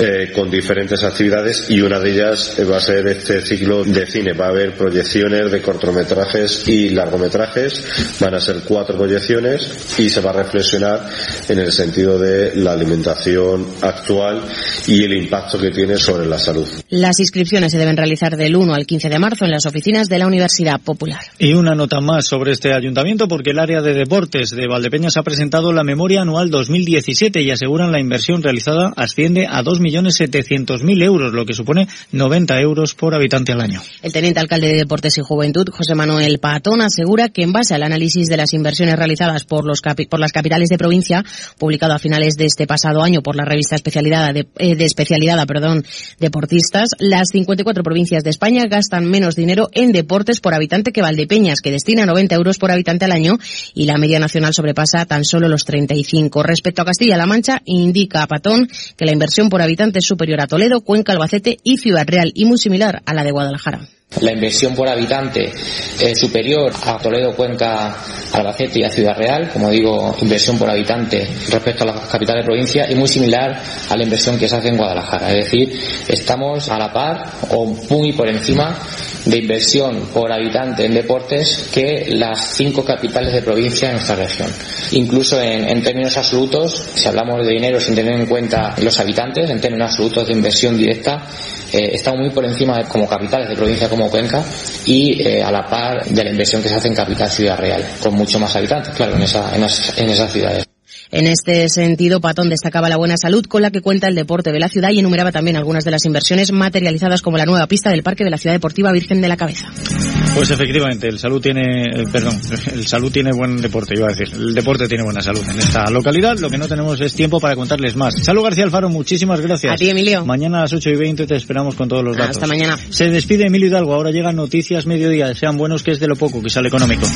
eh, con diferentes actividades y una de ellas va a ser este ciclo de cine. Va a haber proyecciones de cortometrajes y largometrajes, van a ser cuatro proyecciones y se va a reflexionar en el sentido de la alimentación actual y el impacto que tiene sobre la salud. Las inscripciones se deben realizar del 1 al 15 de marzo en las oficinas de la Universidad Popular. Y una nota más sobre este ayuntamiento porque el área de deportes de Valdepeñas ha presentado la memoria anual 2017 y aseguran la inversión realizada asciende a 2.700.000 euros, lo que supone 90 euros por habitante al año. El teniente alcalde de Deportes y Juventud, José Manuel Patón, asegura que en base al análisis de las inversiones realizadas por, los por las capitales de provincia, publicado a finales de este pasado año por la revista especialidad de, eh, de especialidad perdón, deportistas, las 54 provincias de España gastan menos dinero en deportes por habitante que Valdepeñas, que destina 90 euros por habitante al año y la media nacional sobrepasa tan solo los 35. Respecto a Castilla-La Mancha, indica a Patón que la inversión por habitante es superior a Toledo, Cuenca, Albacete y Ciudad Real y muy similar a la de Guadalajara. La inversión por habitante es superior a Toledo, Cuenca, Albacete y a Ciudad Real, como digo, inversión por habitante respecto a la capital de provincia y muy similar a la inversión que se hace en Guadalajara. Es decir, estamos a la par o muy por encima de inversión por habitante en deportes que las cinco capitales de provincia en nuestra región. Incluso en, en términos absolutos, si hablamos de dinero sin tener en cuenta los habitantes, en términos absolutos de inversión directa, eh, estamos muy por encima de, como capitales de provincia como Cuenca y eh, a la par de la inversión que se hace en capital Ciudad Real, con mucho más habitantes, claro, en, esa, en, en esas ciudades. En este sentido, Patón destacaba la buena salud con la que cuenta el deporte de la ciudad y enumeraba también algunas de las inversiones materializadas como la nueva pista del Parque de la Ciudad Deportiva Virgen de la Cabeza. Pues efectivamente, el salud tiene, eh, perdón, el salud tiene buen deporte, iba a decir. El deporte tiene buena salud en esta localidad. Lo que no tenemos es tiempo para contarles más. Salud García Alfaro, muchísimas gracias. A ti, Emilio. Mañana a las 8 y 20 te esperamos con todos los datos. Hasta mañana. Se despide Emilio Hidalgo. Ahora llegan noticias mediodía. Sean buenos que es de lo poco que sale económico.